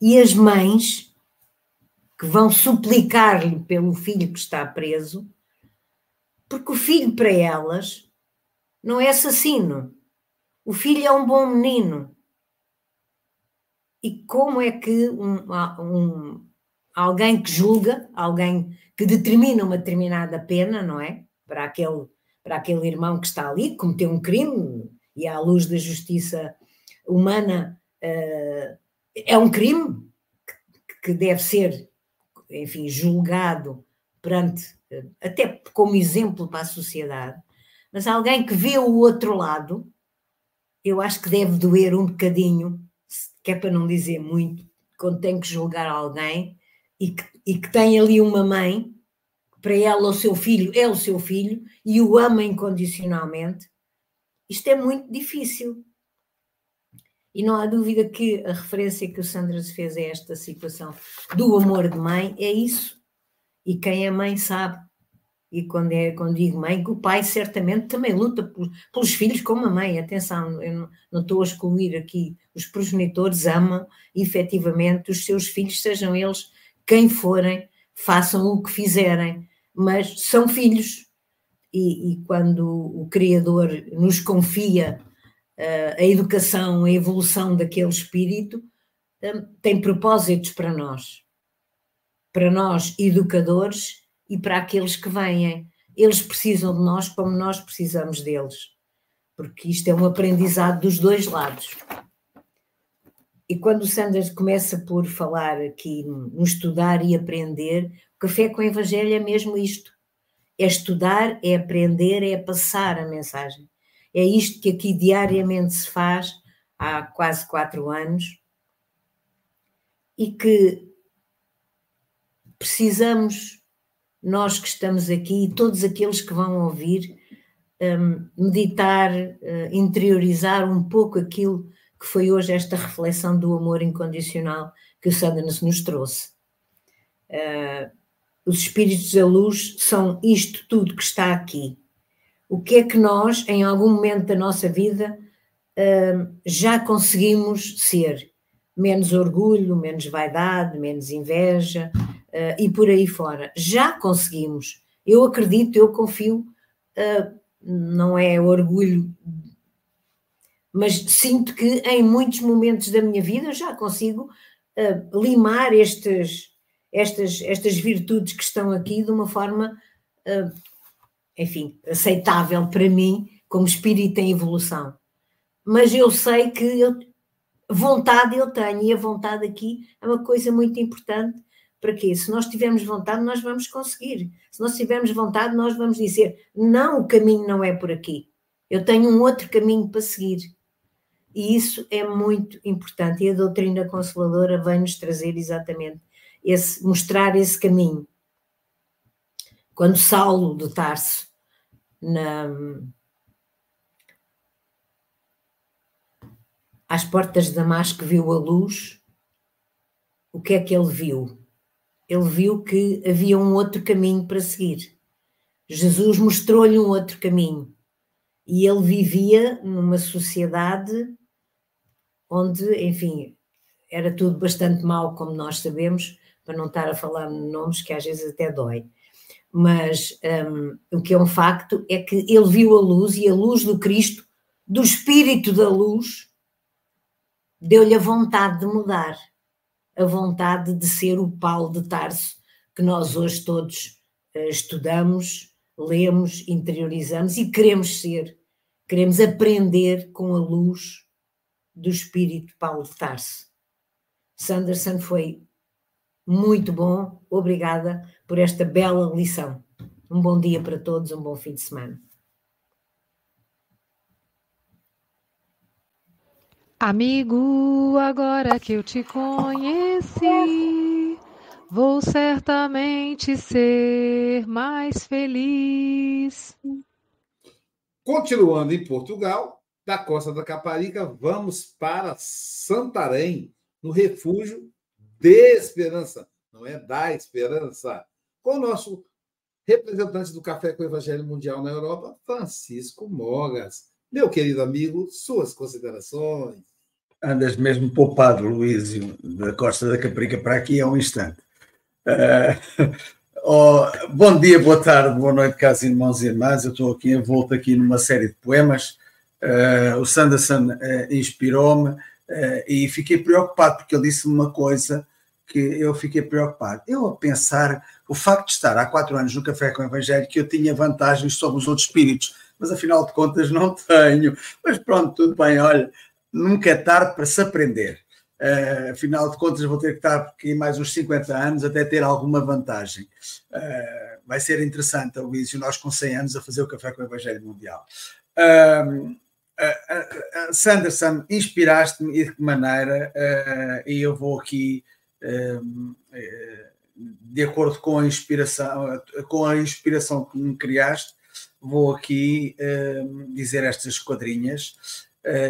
e as mães que vão suplicar-lhe pelo filho que está preso, porque o filho para elas não é assassino, o filho é um bom menino. E como é que um, um, alguém que julga, alguém que determina uma determinada pena, não é? Para aquele, para aquele irmão que está ali, cometeu um crime, e à luz da justiça humana uh, é um crime que deve ser, enfim, julgado perante, até como exemplo para a sociedade, mas alguém que vê o outro lado, eu acho que deve doer um bocadinho, que é para não dizer muito, quando tem que julgar alguém e que, e que tem ali uma mãe, para ela o seu filho é o seu filho e o ama incondicionalmente, isto é muito difícil. E não há dúvida que a referência que o Sandras fez a esta situação do amor de mãe é isso. E quem é mãe sabe. E quando, é, quando digo mãe, que o pai certamente também luta por, pelos filhos como a mãe. Atenção, eu não, não estou a excluir aqui. Os progenitores amam efetivamente os seus filhos, sejam eles quem forem, façam o que fizerem, mas são filhos e, e quando o Criador nos confia uh, a educação, a evolução daquele espírito, um, tem propósitos para nós, para nós educadores e para aqueles que vêm. Eles precisam de nós como nós precisamos deles, porque isto é um aprendizado dos dois lados. E quando o Sanders começa por falar aqui no estudar e aprender, o café com o Evangelho é mesmo isto é estudar, é aprender, é passar a mensagem. É isto que aqui diariamente se faz há quase quatro anos e que precisamos, nós que estamos aqui e todos aqueles que vão ouvir, um, meditar, uh, interiorizar um pouco aquilo que foi hoje esta reflexão do amor incondicional que o Sanders nos trouxe. Uh, os espíritos da luz são isto tudo que está aqui. O que é que nós, em algum momento da nossa vida, hum, já conseguimos ser? Menos orgulho, menos vaidade, menos inveja hum, e por aí fora. Já conseguimos. Eu acredito, eu confio, não é orgulho, mas sinto que em muitos momentos da minha vida já consigo limar estes estas, estas virtudes que estão aqui de uma forma, uh, enfim, aceitável para mim, como espírito em evolução. Mas eu sei que eu, vontade eu tenho, e a vontade aqui é uma coisa muito importante. Para quê? Se nós tivermos vontade, nós vamos conseguir. Se nós tivermos vontade, nós vamos dizer: não, o caminho não é por aqui. Eu tenho um outro caminho para seguir. E isso é muito importante. E a doutrina consoladora vem nos trazer exatamente esse, mostrar esse caminho. Quando Saulo de Tarso, na, às portas de Damasco, viu a luz, o que é que ele viu? Ele viu que havia um outro caminho para seguir. Jesus mostrou-lhe um outro caminho. E ele vivia numa sociedade onde, enfim, era tudo bastante mal, como nós sabemos, para não estar a falar nomes que às vezes até dói. Mas um, o que é um facto é que ele viu a luz e a luz do Cristo, do Espírito da luz, deu-lhe a vontade de mudar, a vontade de ser o Paulo de Tarso que nós hoje todos uh, estudamos, lemos, interiorizamos e queremos ser. Queremos aprender com a luz do Espírito Paulo de Tarso. Sanderson foi muito bom. Obrigada por esta bela lição. Um bom dia para todos, um bom fim de semana. Amigo, agora que eu te conheci, vou certamente ser mais feliz. Continuando em Portugal, da Costa da Caparica, vamos para Santarém, no refúgio de Esperança, não é da Esperança, com o nosso representante do Café com o Evangelho Mundial na Europa, Francisco Mogas. Meu querido amigo, suas considerações. Andas mesmo poupado, Luísio, da Costa da Caparica para aqui há um instante. Uh, oh, bom dia, boa tarde, boa noite, caros irmãos e irmãs. Eu estou aqui envolto aqui numa série de poemas Uh, o Sanderson uh, inspirou-me uh, e fiquei preocupado porque ele disse uma coisa que eu fiquei preocupado. Eu a pensar o facto de estar há quatro anos no Café com o Evangelho que eu tinha vantagens sobre os outros espíritos, mas afinal de contas não tenho. Mas pronto, tudo bem, olha, nunca é tarde para se aprender. Uh, afinal de contas, vou ter que estar aqui mais uns 50 anos até ter alguma vantagem. Vai ser interessante, Luís, nós com 100 anos a fazer o Café com o Evangelho Mundial. Sanderson, inspiraste-me e de que maneira, e eu vou aqui, de acordo com a inspiração, com a inspiração que me criaste, vou aqui dizer estas quadrinhas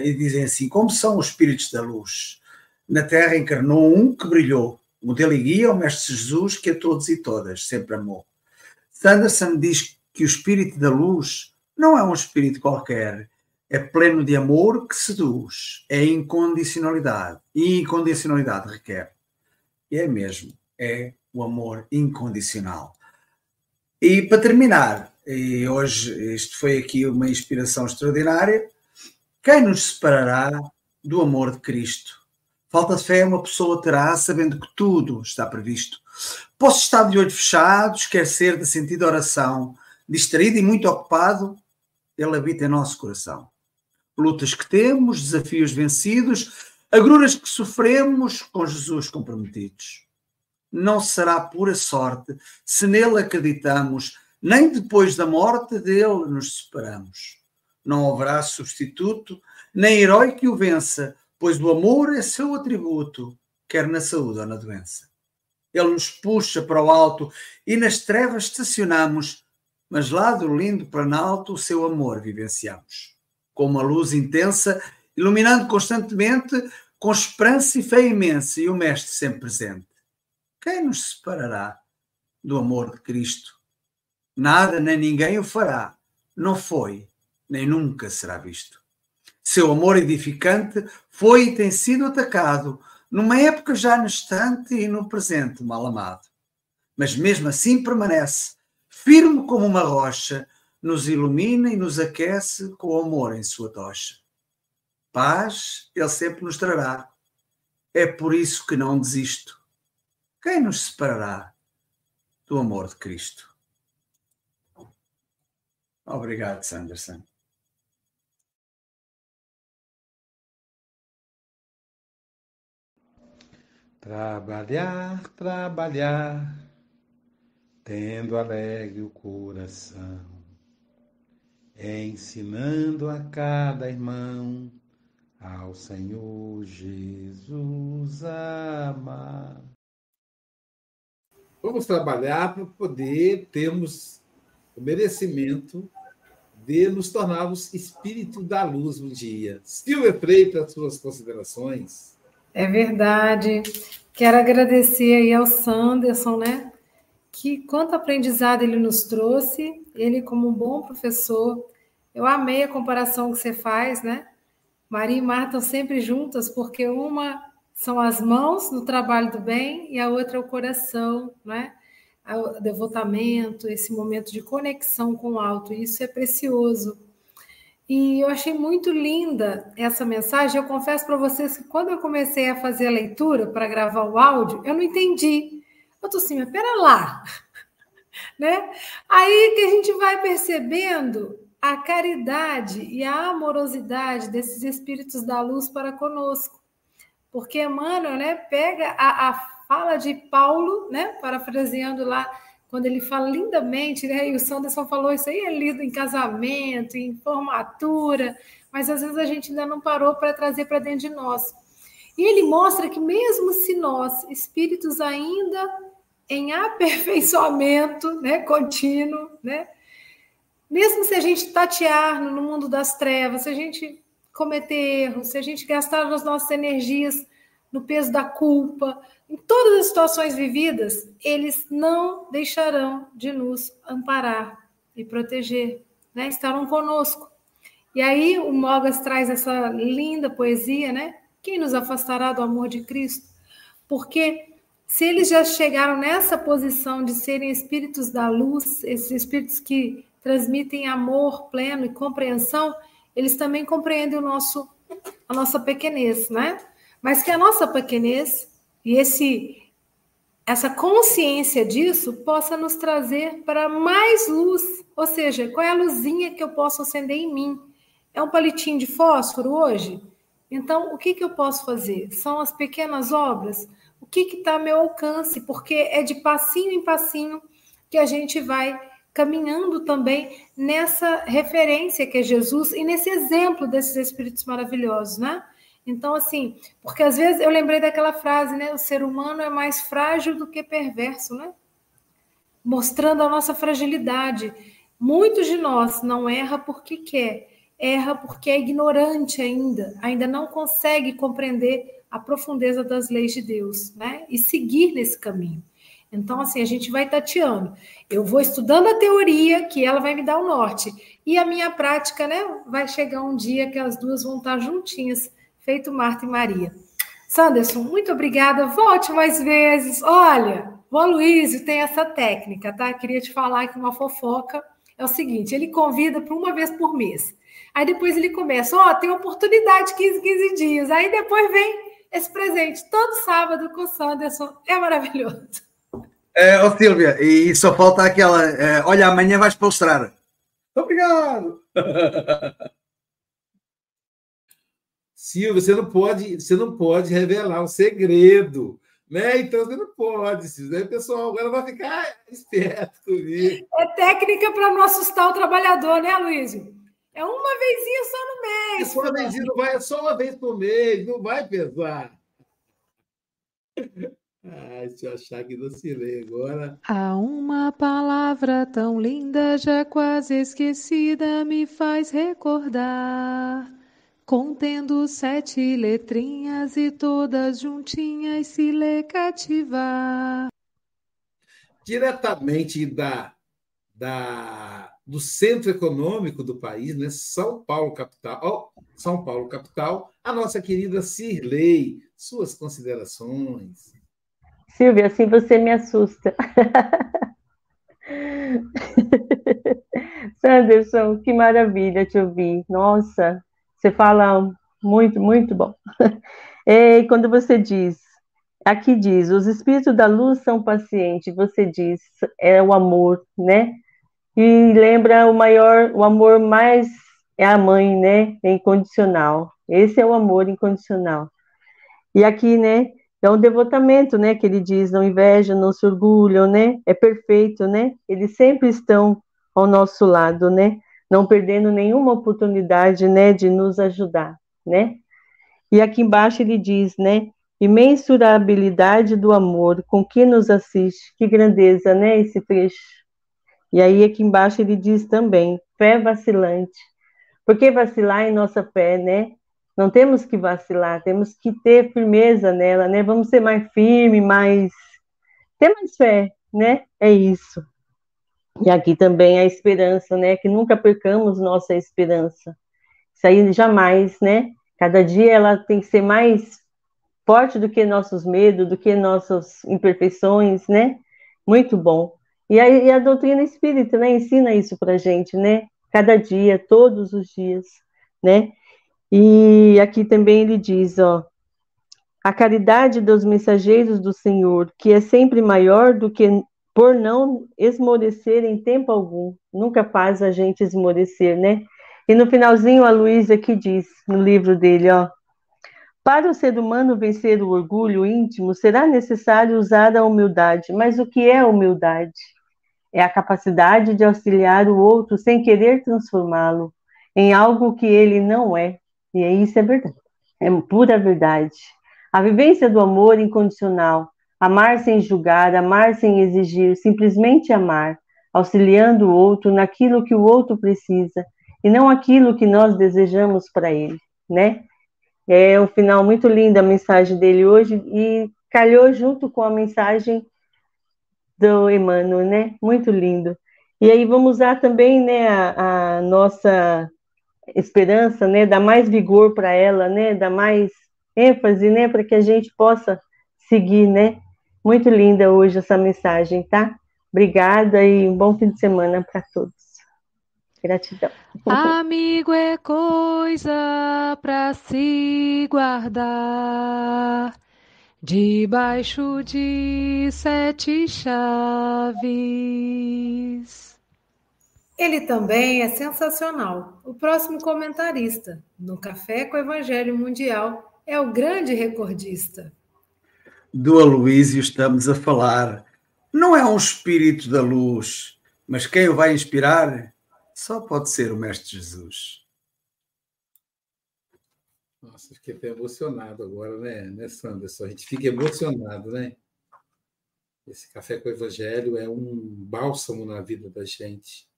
e dizem assim: como são os espíritos da luz? Na Terra encarnou um que brilhou, modelo e guia, o Mestre Jesus, que a todos e todas sempre amou. Sanderson diz que o espírito da luz não é um espírito qualquer, é pleno de amor que seduz, é incondicionalidade. E incondicionalidade requer. É mesmo, é o amor incondicional. E para terminar, e hoje isto foi aqui uma inspiração extraordinária, quem nos separará do amor de Cristo? Falta de fé uma pessoa terá sabendo que tudo está previsto. Posso estar de olhos fechados, quer ser de sentido oração, distraído e muito ocupado, ele habita em nosso coração lutas que temos, desafios vencidos, agruras que sofremos com Jesus comprometidos. Não será pura sorte se nele acreditamos, nem depois da morte dele nos separamos. Não haverá substituto, nem herói que o vença, pois o amor é seu atributo, quer na saúde ou na doença. Ele nos puxa para o alto e nas trevas estacionamos, mas lá do lindo planalto o seu amor vivenciamos com uma luz intensa, iluminando constantemente, com esperança e fé imensa, e o Mestre sempre presente. Quem nos separará do amor de Cristo? Nada nem ninguém o fará. Não foi, nem nunca será visto. Seu amor edificante foi e tem sido atacado, numa época já distante e no presente mal amado. Mas mesmo assim permanece, firme como uma rocha, nos ilumina e nos aquece com o amor em sua tocha. Paz Ele sempre nos trará. É por isso que não desisto. Quem nos separará do amor de Cristo? Obrigado, Sanderson. Trabalhar, trabalhar, tendo alegre o coração ensinando a cada irmão ao Senhor Jesus amar. Vamos trabalhar para poder termos o merecimento de nos tornarmos espírito da luz um dia. Silvia Freitas, suas considerações. É verdade. Quero agradecer aí ao Sanderson, né? Que quanto aprendizado ele nos trouxe, ele como um bom professor, eu amei a comparação que você faz, né? Maria e Marta sempre juntas, porque uma são as mãos no trabalho do bem e a outra é o coração, né? O devotamento, esse momento de conexão com o alto, isso é precioso. E eu achei muito linda essa mensagem. Eu confesso para vocês que quando eu comecei a fazer a leitura para gravar o áudio, eu não entendi. Eu tô assim, mas pera lá, né? Aí que a gente vai percebendo a caridade e a amorosidade desses espíritos da luz para conosco. Porque Emmanuel né, pega a, a fala de Paulo, né, parafraseando lá, quando ele fala lindamente, né, e o Sanderson falou isso aí, é lido em casamento, em formatura, mas às vezes a gente ainda não parou para trazer para dentro de nós. E ele mostra que mesmo se nós, espíritos ainda em aperfeiçoamento né, contínuo, né, mesmo se a gente tatear no mundo das trevas, se a gente cometer erros, se a gente gastar as nossas energias no peso da culpa, em todas as situações vividas, eles não deixarão de nos amparar e proteger, né? Estarão conosco. E aí o Mogas traz essa linda poesia, né? Quem nos afastará do amor de Cristo? Porque se eles já chegaram nessa posição de serem espíritos da luz, esses espíritos que transmitem amor pleno e compreensão, eles também compreendem o nosso, a nossa pequenez, né? Mas que a nossa pequenez e esse essa consciência disso possa nos trazer para mais luz, ou seja, qual é a luzinha que eu posso acender em mim? É um palitinho de fósforo hoje? Então, o que, que eu posso fazer? São as pequenas obras? O que está ao meu alcance? Porque é de passinho em passinho que a gente vai caminhando também nessa referência que é Jesus e nesse exemplo desses espíritos maravilhosos, né? Então, assim, porque às vezes eu lembrei daquela frase, né? O ser humano é mais frágil do que perverso, né? Mostrando a nossa fragilidade. Muitos de nós não erra porque quer, erra porque é ignorante ainda, ainda não consegue compreender a profundeza das leis de Deus, né? E seguir nesse caminho. Então, assim, a gente vai tateando. Eu vou estudando a teoria, que ela vai me dar o norte. E a minha prática, né? Vai chegar um dia que as duas vão estar juntinhas feito Marta e Maria. Sanderson, muito obrigada. Volte mais vezes. Olha, o Aloysio tem essa técnica, tá? Queria te falar que uma fofoca é o seguinte: ele convida para uma vez por mês. Aí depois ele começa, ó, oh, tem oportunidade 15, 15 dias. Aí depois vem esse presente todo sábado com o Sanderson. É maravilhoso. É, ô Silvia, e só falta aquela, é, olha, amanhã vais postrar. Obrigado. Silvia, você não pode, você não pode revelar um segredo, né? Então você não pode, Silvia. O pessoal agora vai ficar esperto comigo. É técnica para não assustar o trabalhador, né, Luísio? É uma vezinha só no mês. É uma vezinha, não vai, é só uma vez por mês, não vai pesar. Ai, se eu achar que não se lê agora. Há uma palavra tão linda, já quase esquecida, me faz recordar contendo sete letrinhas e todas juntinhas se lê cativar. Diretamente da, da, do centro econômico do país, né? São Paulo capital, oh, São Paulo capital, a nossa querida Cirlei, suas considerações. Silvia, assim você me assusta. Sanderson, que maravilha te ouvir. Nossa, você fala muito, muito bom. E quando você diz, aqui diz, os espíritos da luz são pacientes, você diz, é o amor, né? E lembra o maior, o amor mais é a mãe, né? É incondicional. Esse é o amor incondicional. E aqui, né? É um devotamento, né? Que ele diz, não inveja, não se orgulham, né? É perfeito, né? Eles sempre estão ao nosso lado, né? não perdendo nenhuma oportunidade, né, de nos ajudar, né? E aqui embaixo ele diz, né, imensurabilidade do amor com que nos assiste, que grandeza, né, esse trecho. E aí aqui embaixo ele diz também, fé vacilante. Por que vacilar em nossa fé, né? Não temos que vacilar, temos que ter firmeza nela, né? Vamos ser mais firme, mais ter mais fé, né? É isso. E aqui também a esperança, né? Que nunca percamos nossa esperança. Isso aí jamais, né? Cada dia ela tem que ser mais forte do que nossos medos, do que nossas imperfeições, né? Muito bom. E a, e a doutrina espírita, né? Ensina isso para gente, né? Cada dia, todos os dias, né? E aqui também ele diz, ó, a caridade dos mensageiros do Senhor, que é sempre maior do que por não esmorecer em tempo algum. Nunca faz a gente esmorecer, né? E no finalzinho, a Luísa que diz, no livro dele, ó, para o ser humano vencer o orgulho íntimo, será necessário usar a humildade. Mas o que é humildade? É a capacidade de auxiliar o outro sem querer transformá-lo em algo que ele não é. E isso é verdade. É pura verdade. A vivência do amor incondicional Amar sem julgar, amar sem exigir, simplesmente amar, auxiliando o outro naquilo que o outro precisa e não aquilo que nós desejamos para ele. né? É um final muito lindo a mensagem dele hoje e calhou junto com a mensagem do Emmanuel, né? Muito lindo. E aí vamos usar também, né, a, a nossa esperança, né, dar mais vigor para ela, né, dar mais ênfase, né, para que a gente possa seguir, né? Muito linda hoje essa mensagem, tá? Obrigada e um bom fim de semana para todos. Gratidão. Amigo é coisa para se guardar debaixo de sete chaves. Ele também é sensacional. O próximo comentarista no Café com o Evangelho Mundial é o grande recordista. Do Aloísio estamos a falar. Não é um espírito da luz, mas quem o vai inspirar só pode ser o Mestre Jesus. Nossa, fiquei até emocionado agora, né, né, Sanderson? A gente fica emocionado, né? Esse café com o Evangelho é um bálsamo na vida da gente.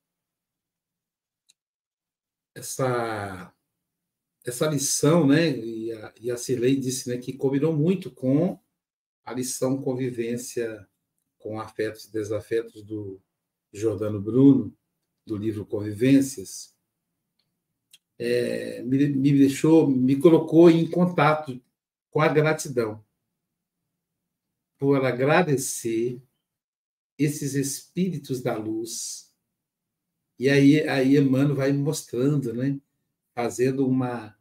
Essa, essa lição, né? E a, e a Cirlei disse né, que combinou muito com a lição convivência com afetos e desafetos do Jordano Bruno, do livro Convivências é, me, me deixou, me colocou em contato com a gratidão por agradecer esses espíritos da luz. E aí, aí Emmanuel vai mostrando, né? fazendo uma.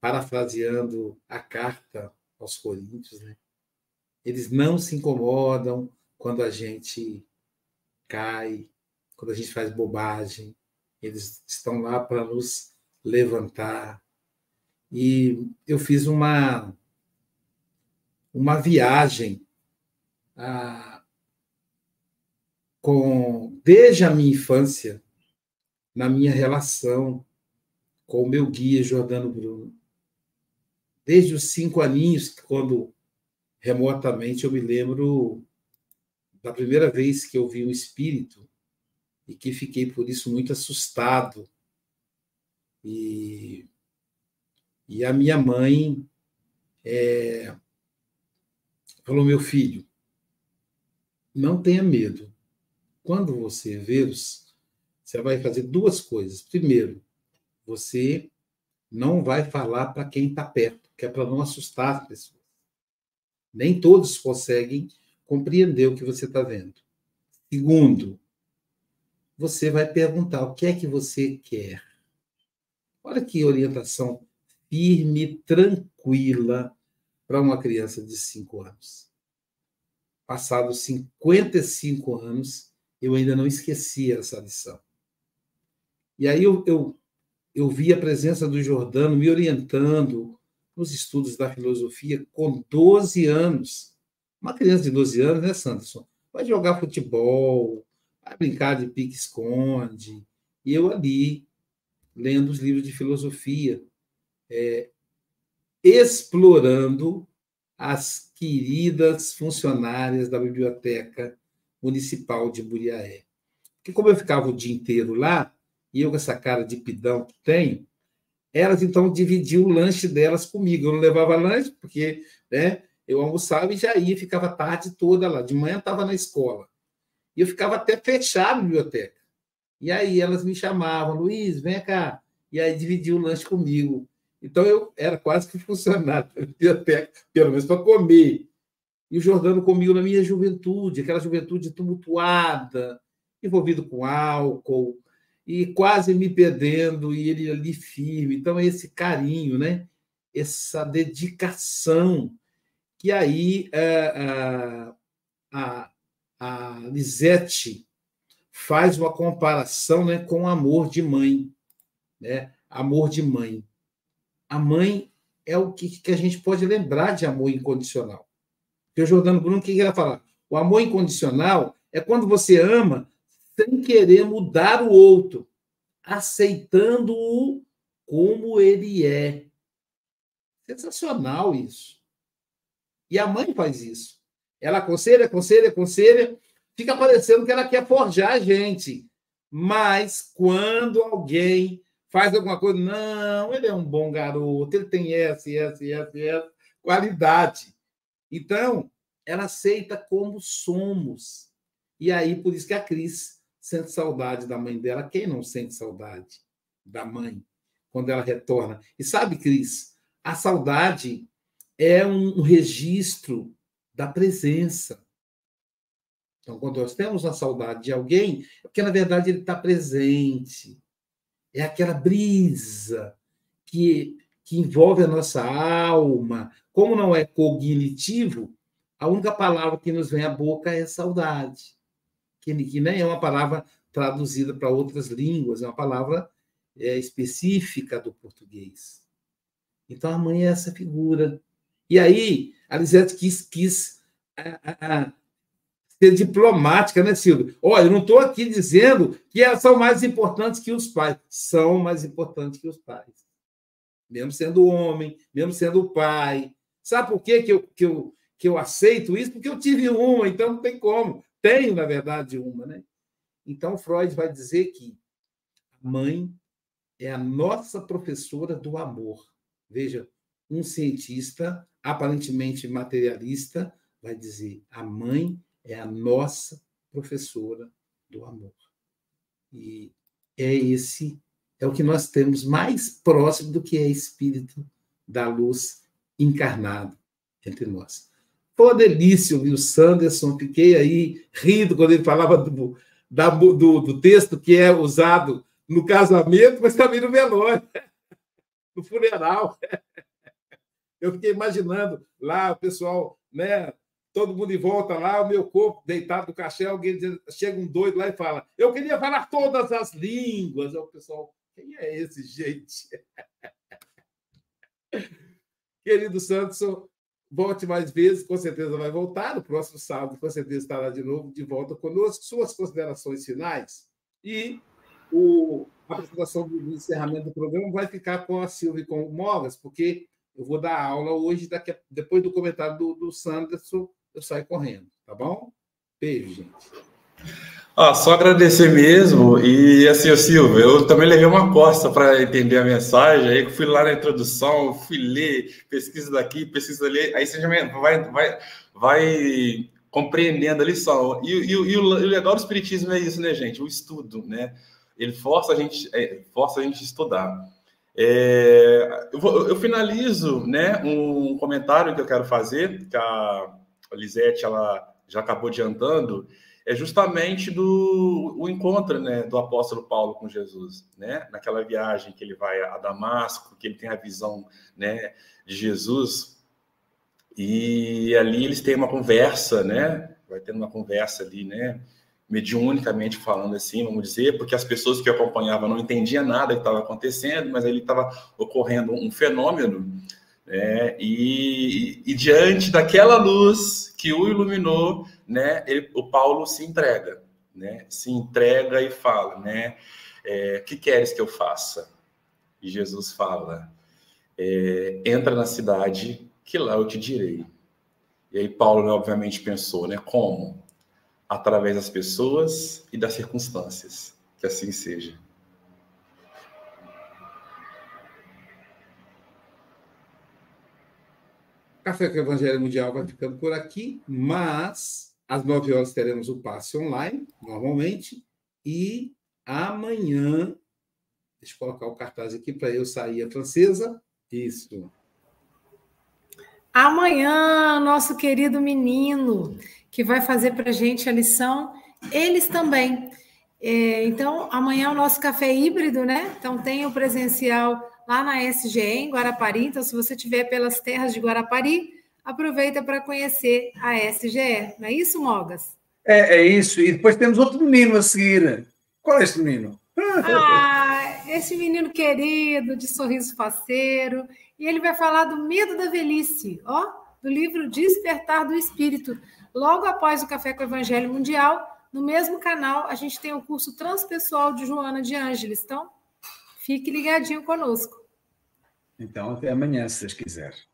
parafraseando a carta aos Coríntios. Né? Eles não se incomodam quando a gente cai, quando a gente faz bobagem. Eles estão lá para nos levantar. E eu fiz uma, uma viagem ah, com desde a minha infância na minha relação com o meu guia Jordano Bruno. Desde os cinco aninhos, quando remotamente eu me lembro da primeira vez que eu vi um espírito e que fiquei por isso muito assustado e, e a minha mãe é, falou: meu filho, não tenha medo. Quando você vê-los, você vai fazer duas coisas. Primeiro, você não vai falar para quem está perto, que é para não assustar as pessoas. Nem todos conseguem compreender o que você está vendo. Segundo, você vai perguntar o que é que você quer. Olha que orientação firme, tranquila para uma criança de 5 anos. Passados 55 anos, eu ainda não esquecia essa lição. E aí eu, eu, eu vi a presença do Jordano me orientando nos estudos da filosofia com 12 anos. Uma criança de 12 anos, né, Sanderson? Vai jogar futebol, vai brincar de pique-esconde. E eu ali, lendo os livros de filosofia, é, explorando as queridas funcionárias da Biblioteca Municipal de Buriaé. Porque como eu ficava o dia inteiro lá, e eu com essa cara de pidão que tenho, elas então dividiam o lanche delas comigo. Eu não levava lanche, porque né, eu almoçava e já ia, ficava a tarde toda lá. De manhã estava na escola. E eu ficava até fechar a biblioteca. E aí elas me chamavam, Luiz, vem cá. E aí dividiam o lanche comigo. Então eu era quase que funcionário biblioteca, pelo menos para comer. E o Jordano comigo na minha juventude, aquela juventude tumultuada, envolvido com álcool, e quase me perdendo, e ele ali firme. Então, é esse carinho, né? essa dedicação, que aí a, a, a Lisete faz uma comparação né, com amor de mãe. Né? Amor de mãe. A mãe é o que, que a gente pode lembrar de amor incondicional. Porque o Jordano Bruno, o que ele vai falar? O amor incondicional é quando você ama sem querer mudar o outro, aceitando-o como ele é. Sensacional isso. E a mãe faz isso. Ela aconselha, aconselha, aconselha, fica parecendo que ela quer forjar a gente. Mas quando alguém faz alguma coisa. Não, ele é um bom garoto, ele tem essa, essa, essa, essa qualidade. Então, ela aceita como somos. E aí, por isso que a Cris sente saudade da mãe dela. Quem não sente saudade da mãe quando ela retorna? E sabe, Cris, a saudade é um registro da presença. Então, quando nós temos uma saudade de alguém, é porque na verdade ele está presente. É aquela brisa que, que envolve a nossa alma. Como não é cognitivo, a única palavra que nos vem à boca é saudade, que, que nem é uma palavra traduzida para outras línguas, é uma palavra é, específica do português. Então a mãe é essa figura. E aí, a Lisete quis, quis a, a, ser diplomática, né, Silvio? Olha, eu não estou aqui dizendo que elas são mais importantes que os pais. São mais importantes que os pais. Mesmo sendo homem, mesmo sendo pai. Sabe por quê que eu, que eu, que eu aceito isso? Porque eu tive uma, então não tem como. Tenho, na verdade, uma, né? Então, Freud vai dizer que a mãe é a nossa professora do amor. Veja, um cientista aparentemente materialista vai dizer: a mãe é a nossa professora do amor. E é esse é o que nós temos mais próximo do que é espírito da luz encarnado entre nós. Foi uma delícia ouvir o Sanderson, fiquei aí rindo quando ele falava do, da, do, do texto que é usado no casamento, mas também no velório, no funeral. Eu fiquei imaginando lá o pessoal, né, todo mundo em volta lá, o meu corpo deitado no caixão, alguém dizendo, chega um doido lá e fala: Eu queria falar todas as línguas. Aí o pessoal, quem é esse, gente? Querido Sanderson, volte mais vezes, com certeza vai voltar. No próximo sábado, com certeza estará de novo de volta conosco. Suas considerações finais e o, a apresentação do encerramento do programa vai ficar com a Silvia e com o Mogas, porque eu vou dar aula hoje, daqui a, depois do comentário do, do Sanderson, eu saio correndo, tá bom? Beijo, gente. Ah, só agradecer mesmo. E assim, Silvio, eu também levei uma costa para entender a mensagem. Aí fui lá na introdução, fui ler, pesquisa daqui, pesquisa ali. Aí você já vai, vai, vai compreendendo a lição. E, e, e, o, legal do Espiritismo é isso, né, gente? O estudo, né? Ele força a gente, é, força a gente estudar. É, eu, vou, eu, finalizo né, um comentário que eu quero fazer, que a Lisete ela já acabou adiantando, é justamente do o encontro né, do apóstolo Paulo com Jesus, né? Naquela viagem que ele vai a Damasco, que ele tem a visão né, de Jesus, e ali eles têm uma conversa, né? Vai tendo uma conversa ali, né? Mediunicamente falando assim, vamos dizer, porque as pessoas que acompanhavam não entendiam nada que estava acontecendo, mas ali estava ocorrendo um fenômeno, né? E, e, e diante daquela luz que o iluminou, né, ele, o Paulo se entrega, né, se entrega e fala, né, é, que queres que eu faça? E Jesus fala, é, entra na cidade que lá eu te direi. E aí Paulo, né, obviamente, pensou, né, como? Através das pessoas e das circunstâncias. Que assim seja. Café com Evangelho Mundial vai ficando por aqui, mas às nove horas teremos o passe online, normalmente, e amanhã, deixa eu colocar o cartaz aqui para eu sair a francesa. Isso. Amanhã, nosso querido menino, que vai fazer para a gente a lição, eles também. É, então, amanhã é o nosso café híbrido, né? Então, tem o presencial lá na SGE, em Guarapari. Então, se você estiver pelas terras de Guarapari, aproveita para conhecer a SGE. Não é isso, Mogas? É, é isso. E depois temos outro menino a seguir. Qual é esse menino? Ah, esse menino querido, de sorriso faceiro. E ele vai falar do medo da velhice, ó, do livro Despertar do Espírito. Logo após o Café com o Evangelho Mundial, no mesmo canal, a gente tem o curso transpessoal de Joana de Ângeles. Então, fique ligadinho conosco. Então, até amanhã, se vocês quiserem.